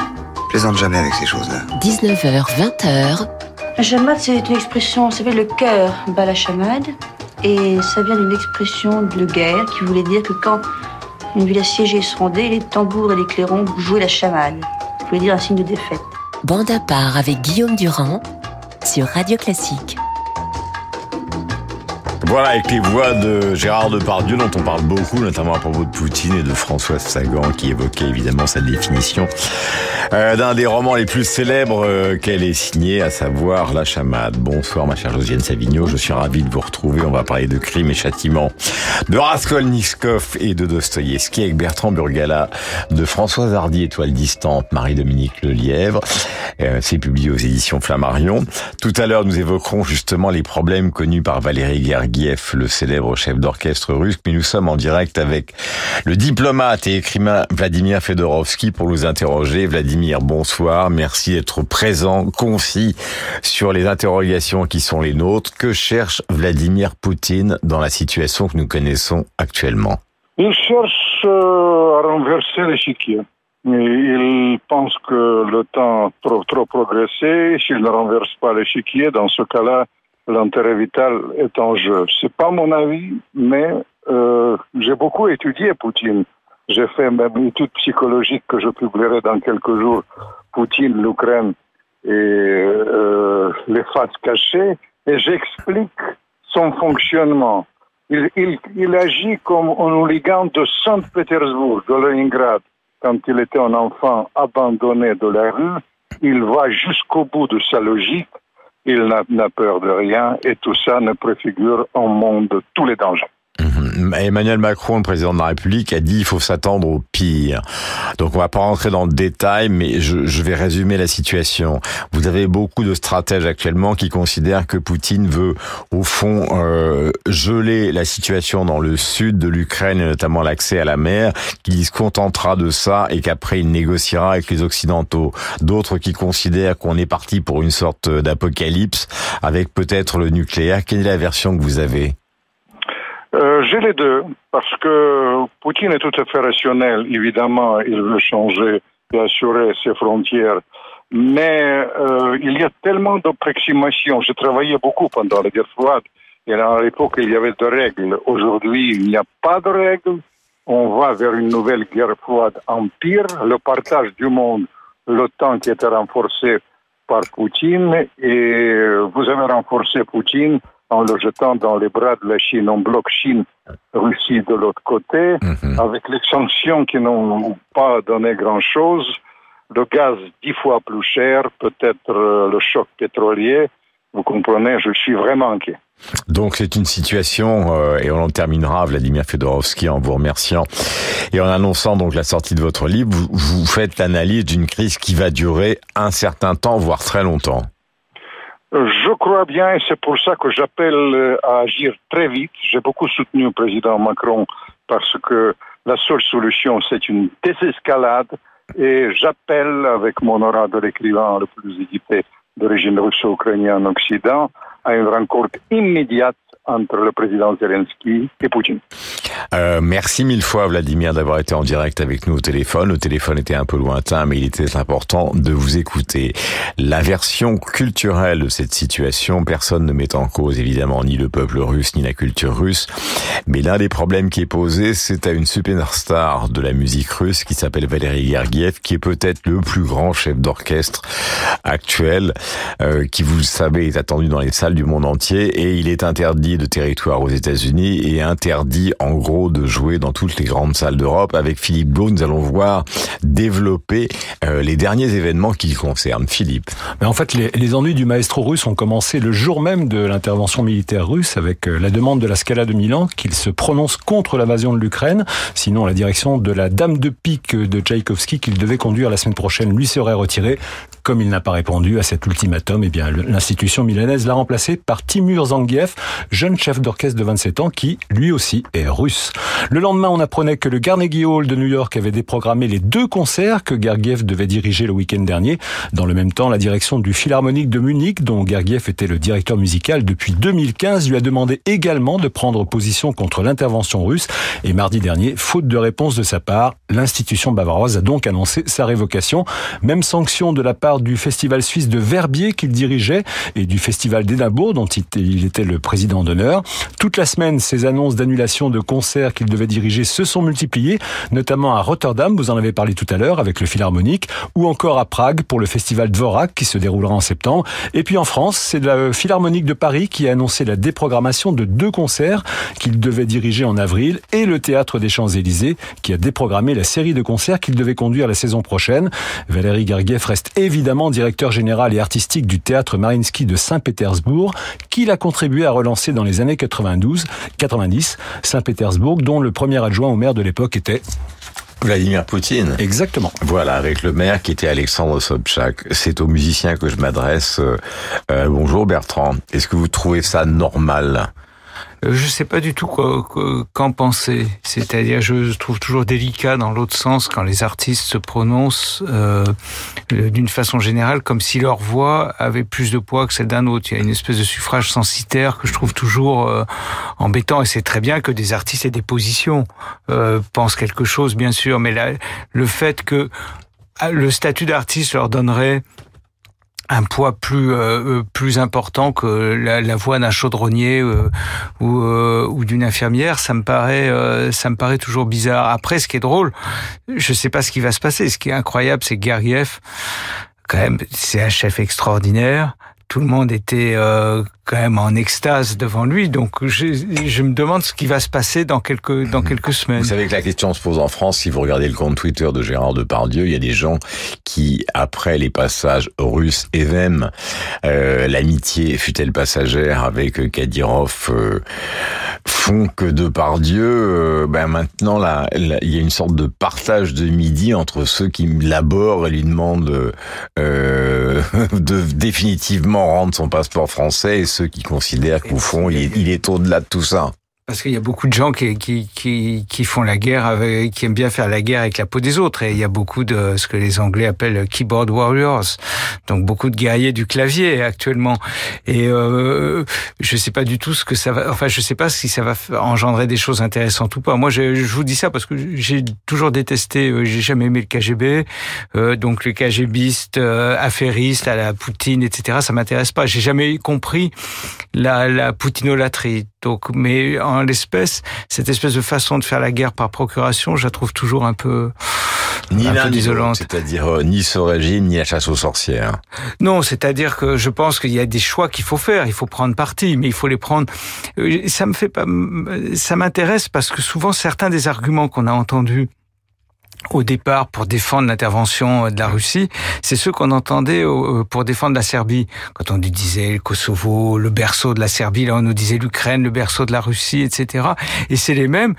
Plaisante jamais avec ces choses-là. 19h, 20h. La chamade, c'est une expression, ça s'appelle le cœur bat la chamade. Et ça vient d'une expression de guerre qui voulait dire que quand une ville assiégée se rendait, les tambours et les clairons jouaient la chamade. Ça voulait dire un signe de défaite. Bande à part avec Guillaume Durand sur Radio Classique. Voilà, avec les voix de Gérard Depardieu, dont on parle beaucoup, notamment à propos de Poutine et de Françoise Sagan, qui évoquait évidemment cette définition euh, d'un des romans les plus célèbres euh, qu'elle ait signé, à savoir La Chamade. Bonsoir, ma chère Josiane Savigno, je suis ravi de vous retrouver. On va parler de crime et châtiment, de Raskolnikov et de Dostoïevski, avec Bertrand Burgala, de Françoise Hardy, Étoile distante, Marie-Dominique Lelièvre. Euh, C'est publié aux éditions Flammarion. Tout à l'heure, nous évoquerons justement les problèmes connus par Valéry Le célèbre chef d'orchestre russe, mais nous sommes en direct avec le diplomate et écrivain Vladimir Fedorovski pour nous interroger. Vladimir, bonsoir. Merci d'être présent, concis sur les interrogations qui sont les nôtres. Que cherche Vladimir Poutine dans la situation que nous connaissons actuellement? Il cherche euh, à renverser l'échiquier. Il pense que le temps a trop, trop progressé. S'il ne renverse pas l'échiquier, dans ce cas-là, l'intérêt vital est en jeu. C'est pas mon avis, mais euh, j'ai beaucoup étudié Poutine. J'ai fait même une étude psychologique que je publierai dans quelques jours. Poutine, l'Ukraine et euh, les faces cachées. Et j'explique son fonctionnement. Il, il, il agit comme un hooligan de Saint-Pétersbourg, de Leningrad. Quand il était un enfant abandonné de la rue, il va jusqu'au bout de sa logique il n'a peur de rien et tout ça ne préfigure un monde de tous les dangers. Emmanuel Macron, le président de la République, a dit il faut s'attendre au pire. Donc on va pas rentrer dans le détail, mais je, je, vais résumer la situation. Vous avez beaucoup de stratèges actuellement qui considèrent que Poutine veut, au fond, euh, geler la situation dans le sud de l'Ukraine notamment l'accès à la mer, qu'il se contentera de ça et qu'après il négociera avec les Occidentaux. D'autres qui considèrent qu'on est parti pour une sorte d'apocalypse avec peut-être le nucléaire. Quelle est la version que vous avez? Euh, J'ai les deux, parce que Poutine est tout à fait rationnel. Évidemment, il veut changer et assurer ses frontières. Mais euh, il y a tellement d'approximations. J'ai travaillé beaucoup pendant la guerre froide. Et à l'époque, il y avait des règles. Aujourd'hui, il n'y a pas de règles. On va vers une nouvelle guerre froide empire. Le partage du monde, l'OTAN qui était renforcé par Poutine. Et vous avez renforcé Poutine en le jetant dans les bras de la Chine. On bloque Chine, Russie de l'autre côté, Mhm. avec les sanctions qui n'ont pas donné grand-chose, le gaz dix fois plus cher, peut-être euh, le choc pétrolier. Vous comprenez, je suis vraiment inquiet. Donc c'est une situation, euh, et on en terminera, Vladimir Fedorovski, en vous remerciant et en annonçant donc la sortie de votre livre, vous, vous faites l'analyse d'une crise qui va durer un certain temps, voire très longtemps. Je crois bien, et c'est pour ça que j'appelle euh, à agir très vite. J'ai beaucoup soutenu le président Macron parce que la seule solution, c'est une désescalade. Et j'appelle, avec mon aura de l'écrivain le plus édité d'origine russo-ukrainienne en Occident, à une rencontre immédiate entre le président Zelensky et Poutine. Euh, merci mille fois Vladimir d'avoir été en direct avec nous au téléphone. Le téléphone était un peu lointain, mais il était important de vous écouter. La version culturelle de cette situation, personne ne met en cause évidemment ni le peuple russe ni la culture russe, mais l'un des problèmes qui est posé, c'est à une superstar de la musique russe qui s'appelle Valéry Gergiev, qui est peut-être le plus grand chef d'orchestre actuel, euh, qui vous le savez est attendu dans les salles du monde entier, et il est interdit de territoire aux États-Unis et interdit en gros de jouer dans toutes les grandes salles d'Europe. Avec Philippe Blau, nous allons voir développer euh, les derniers événements qui concernent. Philippe. Mais en fait, les, les, ennuis du maestro russe ont commencé le jour même de l'intervention militaire russe avec euh, la demande de la Scala de Milan qu'il se prononce contre l'invasion de l'Ukraine. Sinon, la direction de la Dame de pique de Tchaïkovski qu'il devait conduire la semaine prochaine lui serait retirée. Comme il n'a pas répondu à cet ultimatum, eh bien, l'institution milanaise l'a remplacé par Timur Zangief, jeune chef d'orchestre de 27 ans qui, lui aussi, est russe. Le lendemain, on apprenait que le Carnegie Hall de New York avait déprogrammé les deux concerts que Gergiev devait diriger le week-end dernier. Dans le même temps, la direction du Philharmonique de Munich, dont Gergiev était le directeur musical depuis 2015, lui a demandé également de prendre position contre l'intervention russe. Et mardi dernier, faute de réponse de sa part, l'institution bavaroise a donc annoncé sa révocation. Même sanction de la part du festival suisse de Verbier qu'il dirigeait et du festival d'Édimbourg dont il était le président d'honneur. Toute la semaine, ces annonces d'annulation de concerts qu'il devait diriger se sont multipliées, notamment à Rotterdam, vous en avez parlé tout à l'heure avec le Philharmonique, ou encore à Prague pour le festival Dvorak qui se déroulera en septembre. Et puis en France, c'est la Philharmonique de Paris qui a annoncé la déprogrammation de deux concerts qu'il devait diriger en avril et le Théâtre des Champs-Élysées qui a déprogrammé la série de concerts qu'il devait conduire la saison prochaine. Valérie Gergiev reste évidemment directeur général et artistique du Théâtre Mariinsky de Saint-Pétersbourg, qu'il a contribué à relancer dans les années 92, 90, Saint-Pétersbourg, dont le premier adjoint au maire de l'époque était Vladimir Poutine. Exactement. Voilà, avec le maire qui était Alexandre Sobchak. C'est aux musiciens que je m'adresse. Euh, bonjour Bertrand. Est-ce que vous trouvez ça normal je sais pas du tout quoi qu'en penser. C'est-à-dire, je trouve toujours délicat dans l'autre sens quand les artistes se prononcent euh, d'une façon générale comme si leur voix avait plus de poids que celle d'un autre. Il y a une espèce de suffrage censitaire que je trouve toujours euh, embêtant. Et c'est très bien que des artistes aient des positions, euh, pensent quelque chose, bien sûr. Mais là, le fait que le statut d'artiste leur donnerait un poids plus euh, plus important que la, la voix d'un chaudronnier euh, ou, euh, ou d'une infirmière, ça me paraît euh, ça me paraît toujours bizarre. Après, ce qui est drôle, je sais pas ce qui va se passer. Ce qui est incroyable, c'est Gergiev, quand même, c'est un chef extraordinaire. Tout le monde était quand même en extase devant lui. Donc je, je, me demande ce qui va se passer dans quelques dans quelques semaines. Vous savez que la question se pose en France. Si vous regardez le compte Twitter de Gérard Depardieu, il y a des gens qui, après les passages russes et même euh, l'amitié fut-elle passagère avec Kadyrov, euh, font que Depardieu, euh, ben maintenant là, il y a une sorte de partage de midi entre ceux qui l'aborent et lui demandent euh, de définitivement rendre son passeport français et ceux qui considèrent qu'au fond, il est, il est au-delà de tout ça. Parce qu'il y a beaucoup de gens qui, qui, qui, qui, font la guerre avec, qui aiment bien faire la guerre avec la peau des autres. Et il y a beaucoup de ce que les Anglais appellent keyboard warriors. Donc beaucoup de guerriers du clavier actuellement. Et euh, je sais pas du tout ce que ça va, enfin je sais pas si ça va engendrer des choses intéressantes ou pas. Moi je, je vous dis ça parce que j'ai toujours détesté, euh, j'ai jamais aimé le KGB. Euh, donc les KGBistes, euh, affairistes à la Poutine, etc. Ça m'intéresse pas. J'ai jamais compris la, la poutinolatrie. Donc, mais l'espèce, cette espèce de façon de faire la guerre par procuration, je la trouve toujours un peu, ni un peu isolante. C'est-à-dire euh, ni ce régime, ni la chasse aux sorcières. Non, c'est-à-dire que je pense qu'il y a des choix qu'il faut faire. Il faut prendre parti, mais il faut les prendre. Euh, ça me fait pas, ça m'intéresse parce que souvent certains des arguments qu'on a entendus au départ pour défendre l'intervention de la Russie, c'est ceux qu'on entendait euh, pour défendre la Serbie. Quand on nous disait le Kosovo, le berceau de la Serbie, là on nous disait l'Ukraine, le berceau de la Russie, etc. Et c'est les mêmes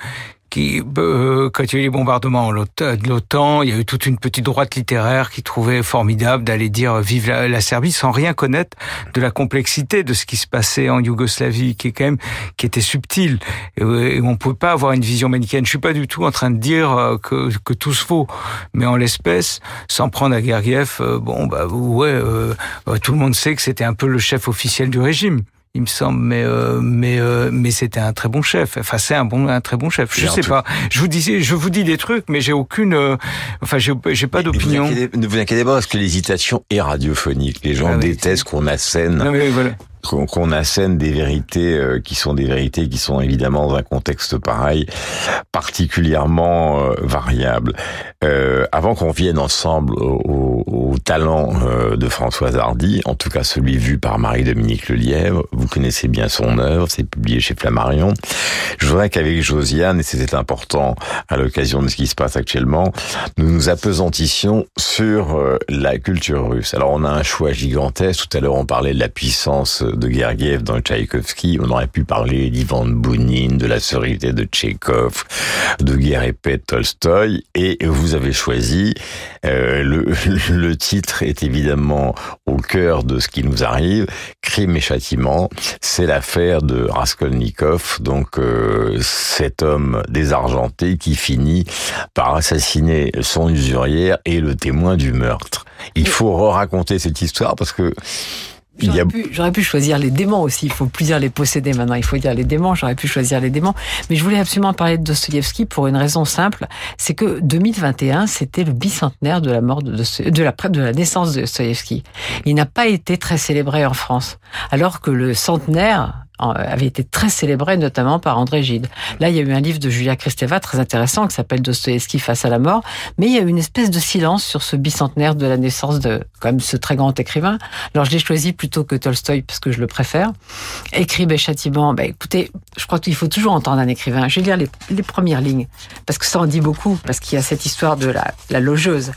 qui, euh, quand il y a eu les bombardements de l'OTAN, il y a eu toute une petite droite littéraire qui trouvait formidable d'aller dire euh, vive la, Serbie sans rien connaître de la complexité de ce qui se passait en Yougoslavie, qui est quand même qui était subtil. Et, et on ne pouvait pas avoir une vision manichéenne. Je suis pas du tout en train de dire euh, que, que tout se vaut, mais en l'espèce, sans prendre à Gergiev, bon bah ouais, tout le monde sait que c'était un peu le chef officiel du régime il me semble, mais euh, mais euh, mais c'était un très bon chef. Enfin, c'est un bon un très bon chef. Je sais pas. Je vous disais, je vous dis des trucs, mais j'ai aucune. Euh, enfin, j'ai j'ai pas d'opinion. Ne vous inquiétez pas parce que l'hésitation est radiophonique. Les gens ah détestent qu'on assène. Non, mais voilà qu'on assène des vérités euh, qui sont des vérités qui sont évidemment dans un contexte pareil particulièrement euh, variable. Euh, avant qu'on vienne ensemble au, talent euh, de Françoise Hardy, en tout cas celui vu par Marie-Dominique Lelièvre, vous connaissez bien son œuvre, c'est publié chez Flammarion. Je voudrais qu'avec Josiane, et c'était important à l'occasion de ce qui se passe actuellement, nous nous apesantissions sur la culture russe. Alors on a un choix gigantesque, tout à l'heure on parlait de la puissance de Gergiev dans Tchaïkovski, on aurait pu parler d'Ivan Bounine, de la sororité de Tchekhov, de de Tolstoï, et vous avez choisi euh, le, le titre est évidemment au cœur de ce qui nous arrive. Crime et châtiment, c'est l'affaire de Raskolnikov, donc euh, cet homme désargenté qui finit par assassiner son usurière et le témoin du meurtre. Il faut re-raconter cette histoire parce que J'aurais, pu, pu, choisir les démons aussi. Il faut plus dire les posséder maintenant. Il faut dire les démons. J'aurais pu choisir les démons. Mais je voulais absolument parler de Dostoïevski pour une raison simple. C'est que 2021, c'était le bicentenaire de la mort de, de la naissance de Dostoïevski. Il n'a pas été très célébré en France. Alors que le centenaire, avait été très célébré, notamment par André Gide. Là, il y a eu un livre de Julia Kristeva très intéressant qui s'appelle Dostoevsky face à la mort, mais il y a eu une espèce de silence sur ce bicentenaire de la naissance de ce très grand écrivain. Alors, je l'ai choisi plutôt que Tolstoï parce que je le préfère. Écrit et châtiment, ben, écoutez, je crois qu'il faut toujours entendre un écrivain. Je vais lire les, les premières lignes parce que ça en dit beaucoup, parce qu'il y a cette histoire de la, la logeuse.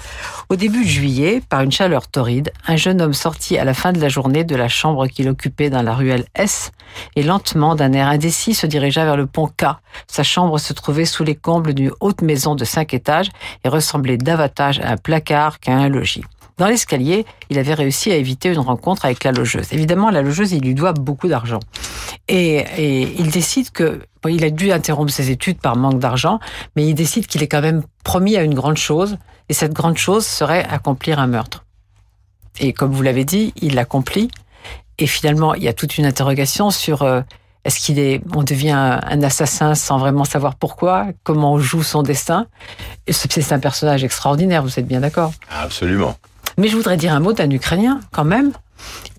Au début de juillet, par une chaleur torride, un jeune homme sortit à la fin de la journée de la chambre qu'il occupait dans la ruelle S et lentement, d'un air indécis, se dirigea vers le pont K. Sa chambre se trouvait sous les combles d'une haute maison de cinq étages et ressemblait davantage à un placard qu'à un logis. Dans l'escalier, il avait réussi à éviter une rencontre avec la logeuse. Évidemment, la logeuse, il lui doit beaucoup d'argent. Et, il décide que, il a dû interrompre ses études par manque d'argent, mais il décide qu'il est quand même promis à une grande chose, et cette grande chose serait accomplir un meurtre. Et comme vous l'avez dit, il l'accomplit, et finalement, il y a toute une interrogation sur euh, est-ce qu'il est, on devient un assassin sans vraiment savoir pourquoi, comment on joue son destin. C'est un personnage extraordinaire, vous êtes bien d'accord Absolument. Mais je voudrais dire un mot d'un Ukrainien quand même.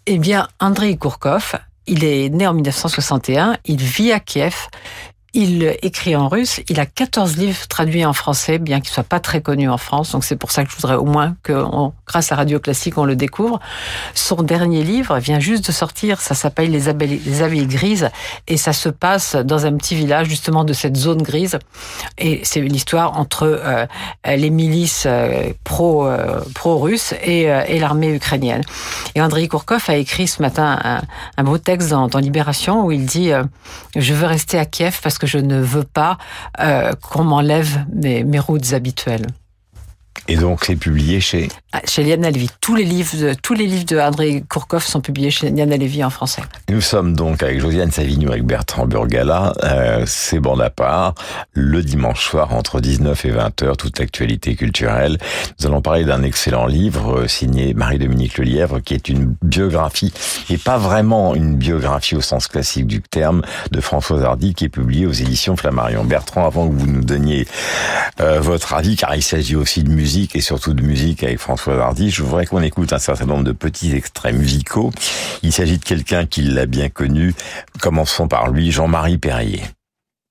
Eh bien, Andrei Kourkov, il est né en 1961, il vit à Kiev Il écrit en russe. Il a 14 livres traduits en français, bien qu'il soit pas très connu en France. Donc c'est pour ça que je voudrais au moins que, grâce à Radio Classique, on le découvre. Son dernier livre vient juste de sortir. Ça s'appelle les abeilles, les abeilles grises et ça se passe dans un petit village justement de cette zone grise. Et c'est une histoire entre euh, les milices euh, pro euh, pro russes et, l'armée ukrainienne. Et Andrei Kourkov a écrit ce matin un, un beau texte dans, dans Libération où il dit je veux rester à Kiev parce que je ne veux pas euh, qu'on m'enlève mes routes habituelles. Et donc, c'est publié chez ah, Chez Liana Levy. Tous les livres de, tous les livres de André Kourkov sont publiés chez Liana Levy en français. Nous sommes donc avec Josiane Savigno, avec Bertrand Burgala. Euh, c'est bande à part. Le dimanche soir, entre 19 et 20 heures, toute l'actualité culturelle. Nous allons parler d'un excellent livre euh, signé Marie-Dominique Lelièvre, qui est une biographie, et pas vraiment une biographie au sens classique du terme, de Françoise Hardy, qui est publiée aux éditions Flammarion. Bertrand, avant que vous nous donniez euh, votre avis, car il s'agit aussi de musique, et surtout de musique avec François Hardy, je voudrais qu'on écoute un certain nombre de petits extraits musicaux. Il s'agit de quelqu'un qui l'a bien connu. Commençons par lui, Jean-Marie Perrier.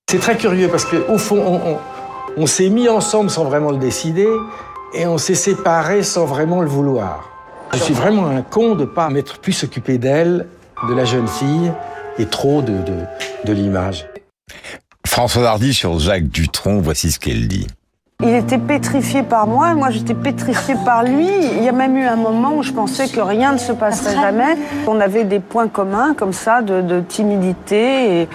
C'est très curieux parce qu'au fond, on, on s'est mis ensemble sans vraiment le décider et on s'est séparés sans vraiment le vouloir. Je suis vraiment un con de ne pas m'être plus occupé d'elle, de la jeune fille, et trop de, de, de l'image. François Hardy sur Jacques Dutronc, voici ce qu'elle dit. Il était pétrifié par moi, moi j'étais pétrifiée par lui. Il y a même eu un moment où je pensais que rien ne se passerait jamais. On avait des points communs comme ça de, de timidité.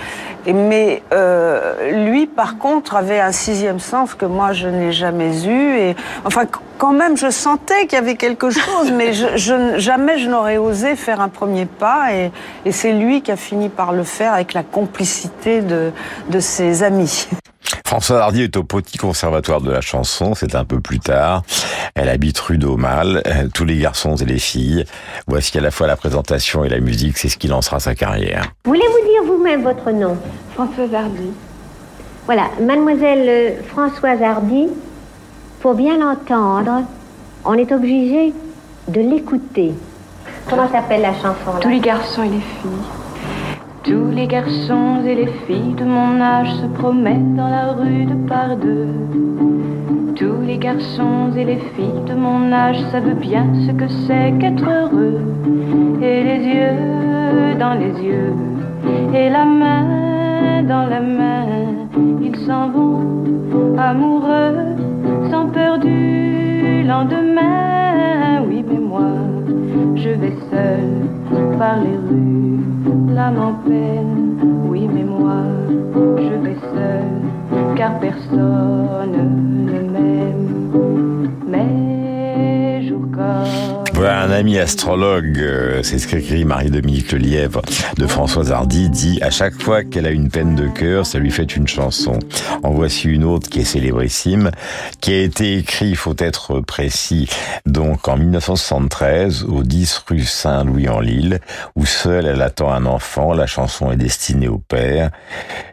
Et, mais euh, lui, par contre, avait un sixième sens que moi je n'ai jamais eu. Et enfin, quand même, je sentais qu'il y avait quelque chose, mais je, je, jamais je n'aurais osé faire un premier pas. Et, et c'est lui qui a fini par le faire avec la complicité de, de ses amis. François Hardy est au Petit Conservatoire de la chanson, c'est un peu plus tard. Elle habite rue d'Aumale, tous les garçons et les filles. Voici à la fois la présentation et la musique, c'est ce qui lancera sa carrière. Voulez-vous dire vous-même votre nom Françoise Hardy. Voilà, mademoiselle Françoise Hardy, pour bien l'entendre, on est obligé de l'écouter. Comment s'appelle la chanson Tous les garçons et les filles. Tous les garçons et les filles de mon âge se promènent dans la rue de par deux. Tous les garçons et les filles de mon âge savent bien ce que c'est qu'être heureux. Et les yeux dans les yeux, et la main dans la main, ils s'en vont amoureux, sans peur du lendemain. Oui, mais moi, je vais seul par les rues l'âme en peine, oui mais moi je vais seul, car personne un ami astrologue, euh, c'est ce qu'écrit Marie-Dominique Lelièvre de Françoise Hardy, dit à chaque fois qu'elle a une peine de cœur, ça lui fait une chanson. En voici une autre qui est célébrissime, qui a été écrite, il faut être précis, donc en 1973, au 10 rue Saint-Louis en Lille, où seule elle attend un enfant. La chanson est destinée au père.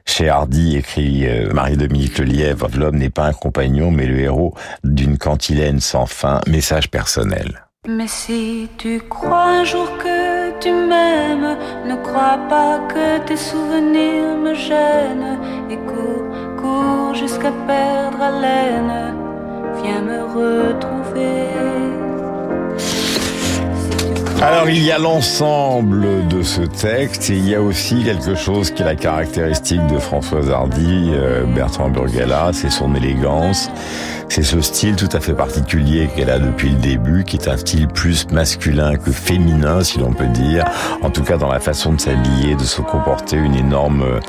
Chez Hardy, écrit euh, Marie-Dominique Lelièvre, l'homme n'est pas un compagnon, mais le héros d'une cantilène sans fin, message personnel. Mais si tu crois un jour que tu m'aimes, ne crois pas que tes souvenirs me gênent. Et cours, cours jusqu'à perdre haleine, viens me retrouver. Alors il y a l'ensemble de ce texte et il y a aussi quelque chose qui est la caractéristique de Françoise Hardy, euh, Bertrand Burgala, c'est son élégance, c'est ce style tout à fait particulier qu'elle a depuis le début, qui est un style plus masculin que féminin, si l'on peut dire, en tout cas dans la façon de s'habiller, de se comporter, une énorme euh,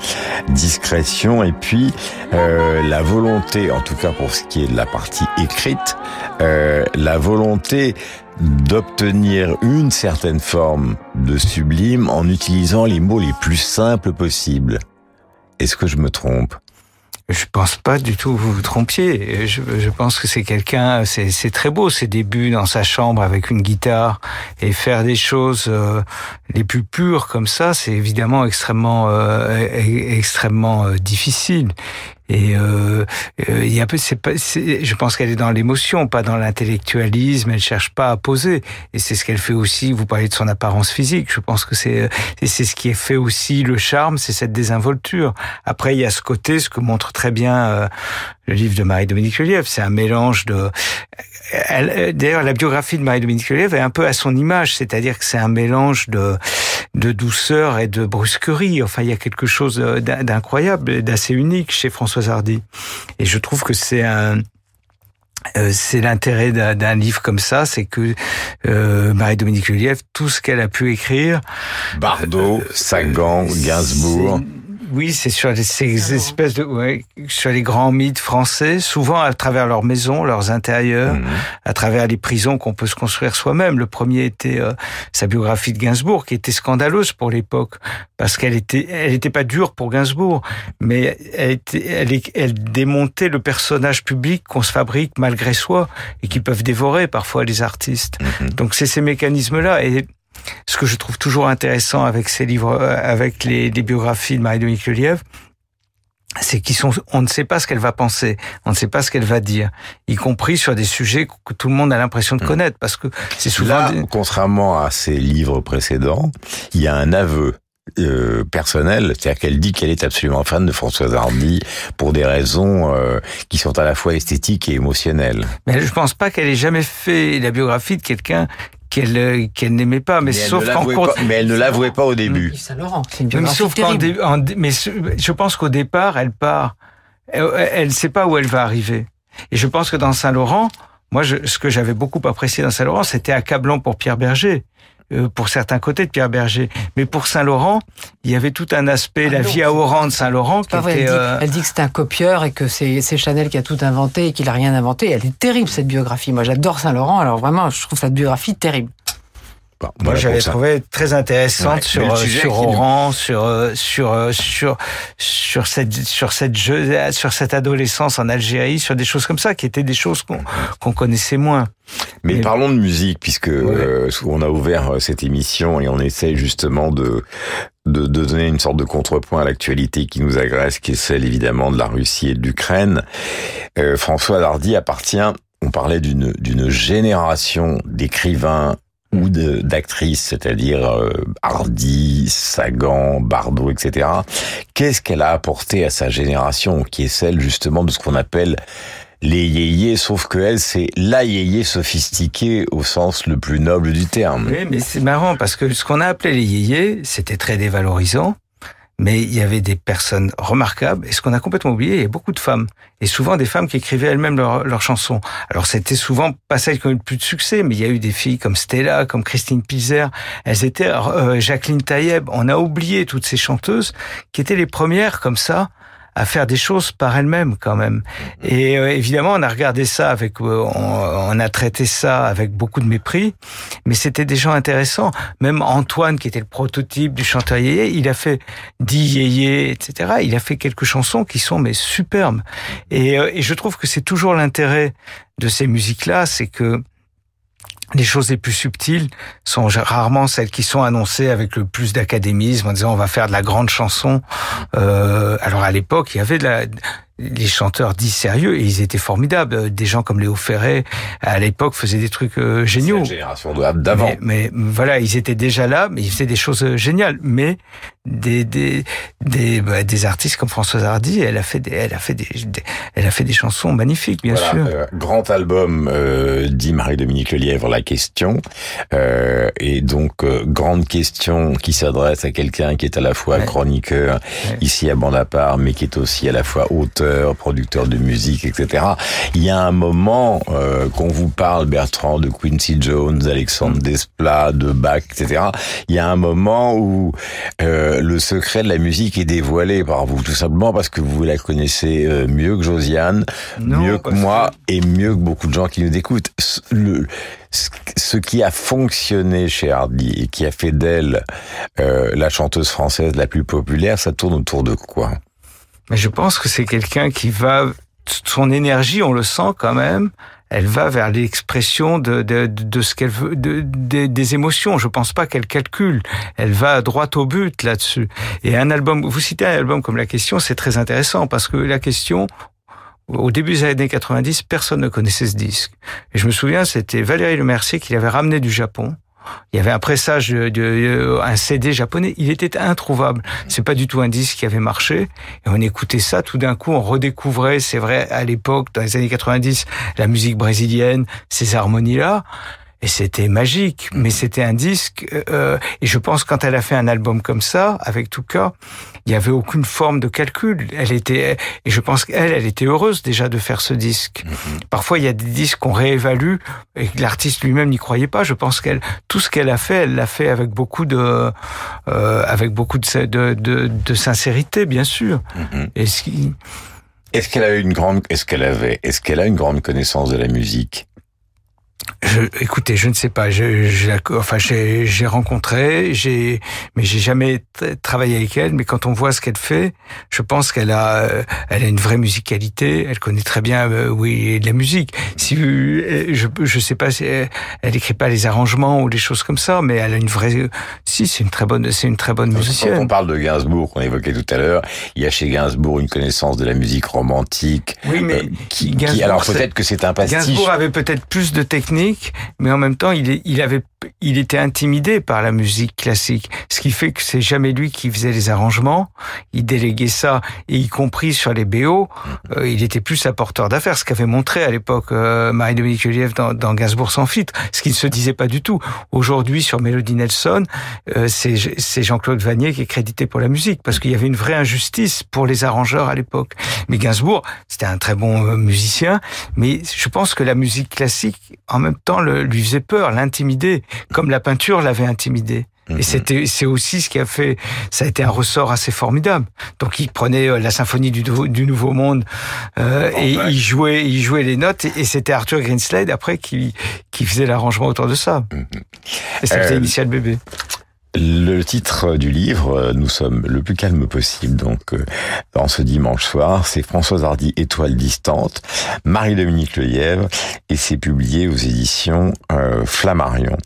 discrétion. Et puis euh, la volonté, en tout cas pour ce qui est de la partie écrite, euh, la volonté d'obtenir une certaine forme de sublime en utilisant les mots les plus simples possibles. Est-ce que je me trompe? Je pense pas du tout vous vous trompiez. Je, pense que c'est quelqu'un, c'est très beau ses débuts dans sa chambre avec une guitare et faire des choses euh, les plus pures comme ça, c'est évidemment extrêmement euh, extrêmement euh, difficile. Et euh, euh, il y a un peu, pas, je pense qu'elle est dans l'émotion, pas dans l'intellectualisme. Elle cherche pas à poser, et c'est ce qu'elle fait aussi. Vous parlez de son apparence physique. Je pense que c'est c'est ce qui est fait aussi le charme, c'est cette désinvolture. Après, il y a ce côté, ce que montre très bien euh, le livre de Marie-Dominique Lelièvre. C'est un mélange de. D'ailleurs, la biographie de Marie-Dominique Lelièvre est un peu à son image, c'est-à-dire que c'est un mélange de de douceur et de brusquerie. Enfin, il y a quelque chose d'incroyable, d'assez unique chez Françoise Hardy. Et je trouve que c'est un euh, c'est l'intérêt d'un livre comme ça, c'est que euh, Marie-Dominique Lelièvre, tout ce qu'elle a pu écrire... Bardot, euh, Sagan, Gainsbourg oui, c'est sur ces espèces de, ouais, sur les grands mythes français, souvent à travers leurs maisons, leurs intérieurs, mhm. à travers les prisons qu'on peut se construire soi-même. Le premier était euh, sa biographie de Gainsbourg, qui était scandaleuse pour l'époque, parce qu'elle était, elle était pas dure pour Gainsbourg, mais elle était, elle, elle démontait le personnage public qu'on se fabrique malgré soi et qui peuvent dévorer parfois les artistes. Mhm. Donc c'est ces mécanismes-là et ce que je trouve toujours intéressant avec ces livres, euh, avec les, biographies de Marie-Dominique Lelièvre, c'est qu'ils sont, on ne sait pas ce qu'elle va penser, on ne sait pas ce qu'elle va dire, y compris sur des sujets que tout le monde a l'impression de hmm. connaître, parce que c'est souvent. Là, contrairement à ses livres précédents, il y a un aveu euh, personnel, c'est-à-dire qu'elle dit qu'elle est absolument fan de Françoise Hardy pour des raisons euh, qui sont à la fois esthétiques et émotionnelles. Mais je pense pas qu'elle ait jamais fait la biographie de quelqu'un qu'elle euh, qu'elle n'aimait pas, mais, sauf qu'en mais elle ne l'avouait pas au début. Saint-Laurent, c'est une mais sauf mais je pense qu'au départ, elle part, elle ne sait pas où elle va arriver. Et je pense que dans Saint-Laurent, moi, je, ce que j'avais beaucoup apprécié dans Saint-Laurent, c'était accablant pour Pierre Berger. Euh, pour certains côtés de Pierre Berger. Mais pour Saint-Laurent, il y avait tout un aspect, la ah vie à Oran de Saint-Laurent qui était... Euh, elle, dit, que c'est un copieur et que c'est Chanel qui a tout inventé et qu'il a rien inventé. Elle est terrible, cette biographie. Moi, j'adore Saint-Laurent. Alors vraiment, je trouve cette biographie terrible. Moi, j'avais trouvé très intéressante sur sur Oran, sur sur sur sur cette sur cette jeu, sur cette adolescence en Algérie, sur des choses comme ça qui étaient des choses qu'on qu'on connaissait moins. Mais, parlons de musique puisque euh, on a ouvert euh, cette émission et on essaie justement de de, de donner une sorte de contrepoint à l'actualité qui nous agresse, qui est celle évidemment de la Russie et de l'Ukraine. Euh, François Dardy appartient on parlait d'une d'une génération d'écrivains ou d'actrices, c'est-à-dire euh, Hardy, Sagan, Bardot, etc. Qu'est-ce qu'elle a apporté à sa génération, qui est celle justement de ce qu'on appelle les yéyés, sauf que elle, c'est la yéyé sophistiquée au sens le plus noble du terme. Oui, mais c'est marrant parce que ce qu'on a appelé les yéyés, c'était très dévalorisant mais il y avait des personnes remarquables. Et ce qu'on a complètement oublié, il y a beaucoup de femmes. Et souvent des femmes qui écrivaient elles-mêmes leurs chansons. Alors c'était souvent pas celles qui ont eu le plus de succès, mais il y a eu des filles comme Stella, comme Christine Pizer. Elles étaient euh, Jacqueline Taïeb. On a oublié toutes ces chanteuses qui étaient les premières comme ça à faire des choses par elle-même quand même. Et euh, évidemment, on a regardé ça avec, euh, on, a traité ça avec beaucoup de mépris, mais c'était des gens intéressants. Même Antoine, qui était le prototype du chanteur yéyé, il a fait dit yéyé, etc. Il a fait quelques chansons qui sont mais superbes. Et, euh, et je trouve que c'est toujours l'intérêt de ces musiques-là, c'est que les choses les plus subtiles sont rarement celles qui sont annoncées avec le plus d'académisme en disant on va faire de la grande chanson. Euh, alors à l'époque, il y avait de la, les chanteurs dits sérieux et ils étaient formidables. Des gens comme Léo Ferré à l'époque faisaient des trucs euh, géniaux. La génération d'avant. Mais, voilà, ils étaient déjà là, mais ils faisaient des choses euh, géniales. Mais des des des, bah, des artistes comme Françoise Hardy, elle a fait des, elle a fait des, elle a fait des chansons magnifiques, bien sûr. Euh, grand album euh, dit Marie-Dominique Lelièvre, la question. Euh, et donc grande question qui s'adresse à quelqu'un qui est à la fois chroniqueur ici à Bande à part, mais qui est aussi à la fois auteur producteur de musique, etc. Il y a un moment euh, qu'on vous parle, Bertrand, de Quincy Jones, Alexandre. Desplat, de Bach, etc. Il y a un moment où euh, le secret de la musique est dévoilé par vous, tout simplement parce que vous la connaissez euh, mieux que Josiane, mieux que moi et mieux que beaucoup de gens qui nous écoutent. Le, ce qui a fonctionné chez Hardy et qui a fait d'elle la chanteuse française la plus populaire, ça tourne autour de quoi? Mais je pense que c'est quelqu'un qui va, son énergie, on le sent quand même, elle va vers l'expression de, de, ce qu'elle veut, de, des émotions. Je pense pas qu'elle calcule. Elle va droit au but là-dessus. Et un album, vous citez un album comme La Question, c'est très intéressant parce que La Question, au début des années 90, personne ne connaissait ce disque. Et je me souviens, c'était Valérie Le Mercier qui l'avait ramené du Japon. Il y avait un pressage de, de, un CD japonais. Il était introuvable. C'est pas du tout un disque qui avait marché. Et on écoutait ça. Tout d'un coup, on redécouvrait, c'est vrai, à l'époque, dans les années 90, la musique brésilienne, ces harmonies-là et c'était magique. Mais c'était un disque. Euh, et je pense quand elle a fait un album comme ça, avec tout cas, il y avait aucune forme de calcul. Elle était et je pense qu'elle, elle était heureuse déjà de faire ce disque. Mm-hmm. Parfois, il y a des disques qu'on réévalue et que l'artiste lui-même n'y croyait pas. Je pense qu'elle, tout ce qu'elle a fait, elle l'a fait avec beaucoup de, euh, avec beaucoup de, de, de, de sincérité, bien sûr. Et ce qui... Est-ce qu'elle a une grande, est-ce qu'elle avait, est-ce qu'elle a une grande connaissance de la musique? Je, écoutez, je ne sais pas. Je, je enfin, j'ai rencontré, j'ai, mais j'ai jamais travaillé avec elle. Mais quand on voit ce qu'elle fait, je pense qu'elle a, elle a une vraie musicalité. Elle connaît très bien, euh, oui, de la musique. Si je, je sais pas, si elle, elle écrit pas les arrangements ou des choses comme ça, mais elle a une vraie. Si, c'est une très bonne, c'est une très bonne musicienne. Quand on parle de Gainsbourg qu'on évoquait tout à l'heure, il y a chez Gainsbourg une connaissance de la musique romantique. Oui, mais euh, qui, qui, alors peut-être que c'est un pastiche. Gainsbourg avait peut-être plus de technique mais en même temps, il, il avait, il était intimidé par la musique classique, ce qui fait que c'est jamais lui qui faisait les arrangements. Il déléguait ça, et y compris sur les BO, euh, il était plus apporteur d'affaires, ce qu'avait montré à l'époque euh, Marie-Dominique Joliev dans, dans Gainsbourg sans filtre, ce qui ne se disait pas du tout. Aujourd'hui, sur Mélodie Nelson, euh, c'est Jean-Claude Vanier qui est crédité pour la musique, parce qu'il y avait une vraie injustice pour les arrangeurs à l'époque. Mais Gainsbourg, c'était un très bon musicien, mais je pense que la musique classique, en même temps, le, lui faisait peur, l'intimidait, comme la peinture l'avait intimidé. Et c'était, c'est aussi ce qui a fait, ça a été un ressort assez formidable. Donc il prenait la symphonie du, du Nouveau Monde euh, et il jouait, il jouait les notes et, c'était Arthur Greenslade après qui qui faisait l'arrangement autour de ça. Et c'était euh, Initial Bébé. Le titre du livre, nous sommes le plus calme possible, donc dans ce dimanche soir, c'est Françoise Hardy, Étoile distante, Marie-Dominique Lelièvre, et c'est publié aux éditions euh, Flammarion.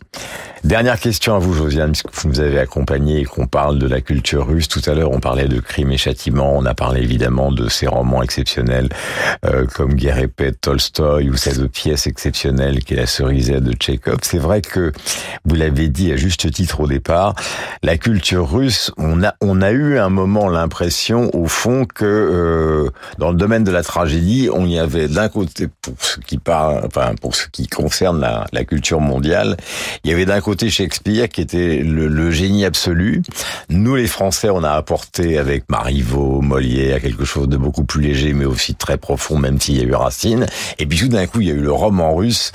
Dernière question à vous, Josiane, puisque vous nous avez accompagné et qu'on parle de la culture russe. Tout à l'heure, on parlait de Crime et Châtiment. On a parlé évidemment de ces romans exceptionnels euh, comme Guerre et Tolstoï ou cette pièce exceptionnelle qui est La cerisette de Tchekhov. C'est vrai que, vous l'avez dit à juste titre au départ, la culture russe, on a, on a eu un moment l'impression, au fond, que euh, dans le domaine de la tragédie, on y avait d'un côté, pour ce qui parle, enfin, pour ce qui concerne la, la culture mondiale, il y avait d'un côté Shakespeare qui était le, le, génie absolu. Nous les Français, on a apporté avec Marivaux, Molière quelque chose de beaucoup plus léger mais aussi très profond même s'il y a eu Racine. Et puis tout d'un coup il y a eu le roman russe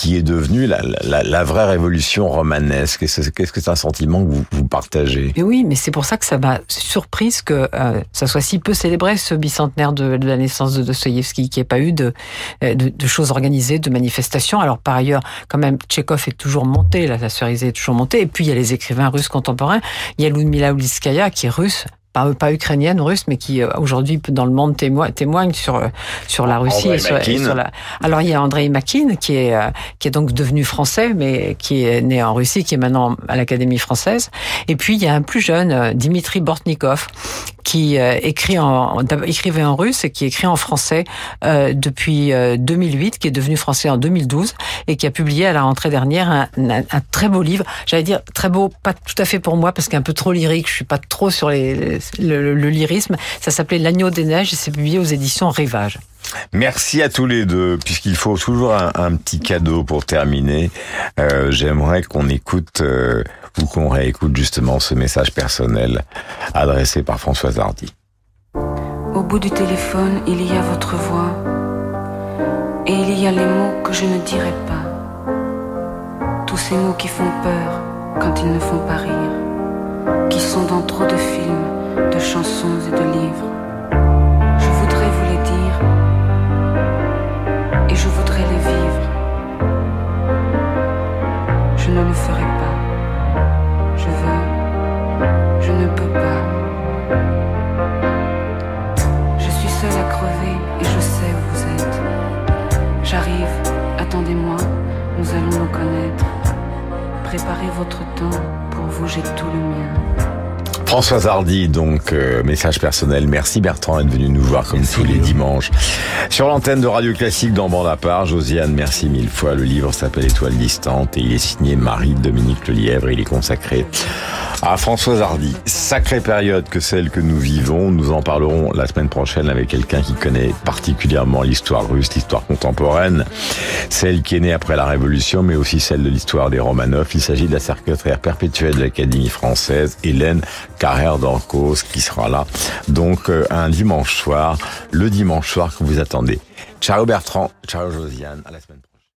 qui est devenu la, la, la vraie révolution romanesque. Qu'est-ce que c'est un sentiment que vous, partagez? Et Oui, mais c'est pour ça que ça m'a surprise que euh, ça soit si peu célébré ce bicentenaire de, la naissance de Dostoïevski, qu'il n'y ait pas eu de, de, choses organisées, de manifestations. Alors par ailleurs, quand même, Tchekhov est toujours monté, la cerisée est toujours montée. Et puis il y a les écrivains russes contemporains. Il y a Ludmila Ulitskaya qui est russe, pas, pas ukrainienne, russe, mais qui euh, aujourd'hui dans le monde témoigne, témoigne sur euh, sur la Russie et sur, et sur, la. Alors il y a Andrei Makin qui est euh, qui est donc devenu français, mais qui est né en Russie, qui est maintenant à l'Académie française. Et puis il y a un plus jeune, Dimitri Bortnikov, qui écrit en écrivait en russe et qui écrit en français euh, depuis 2008, qui est devenu français en 2012 et qui a publié à la rentrée dernière un, un, un très beau livre. J'allais dire très beau, pas tout à fait pour moi parce qu'un peu trop lyrique. Je suis pas trop sur les le, le lyrisme. Ça s'appelait L'agneau des neiges et c'est publié aux éditions Rivage. Merci à tous les deux, puisqu'il faut toujours un, petit cadeau pour terminer. Euh, J'aimerais qu'on écoute euh, ou qu'on réécoute justement ce message personnel adressé par Françoise Hardy. Au bout du téléphone, il y a votre voix et il y a les mots que je ne dirai pas. Tous ces mots qui font peur quand ils ne font pas rire, qui sont dans trop de films de chansons et de livres. Préparez votre temps, pour vous j'ai tout le mien. Françoise Hardy, donc euh, message personnel. Merci Bertrand d'être venu nous voir comme tous les dimanches sur l'antenne de Radio Classique dans Bande à part. Josiane, merci mille fois. Le livre s'appelle Étoile distante et il est signé Marie-Dominique Lelièvre. Il est consacré à Françoise Hardy. Sacrée période que celle que nous vivons. Nous en parlerons la semaine prochaine avec quelqu'un qui connaît particulièrement l'histoire russe, l'histoire contemporaine, celle qui est née après la Révolution, mais aussi celle de l'histoire des Romanov. Il s'agit de la secrétaire perpétuelle de l'Académie française, Hélène Carrère d'Orcos, qui sera là donc euh, un dimanche soir, le dimanche soir que vous attendez. Ciao Bertrand, ciao Josiane, à la semaine.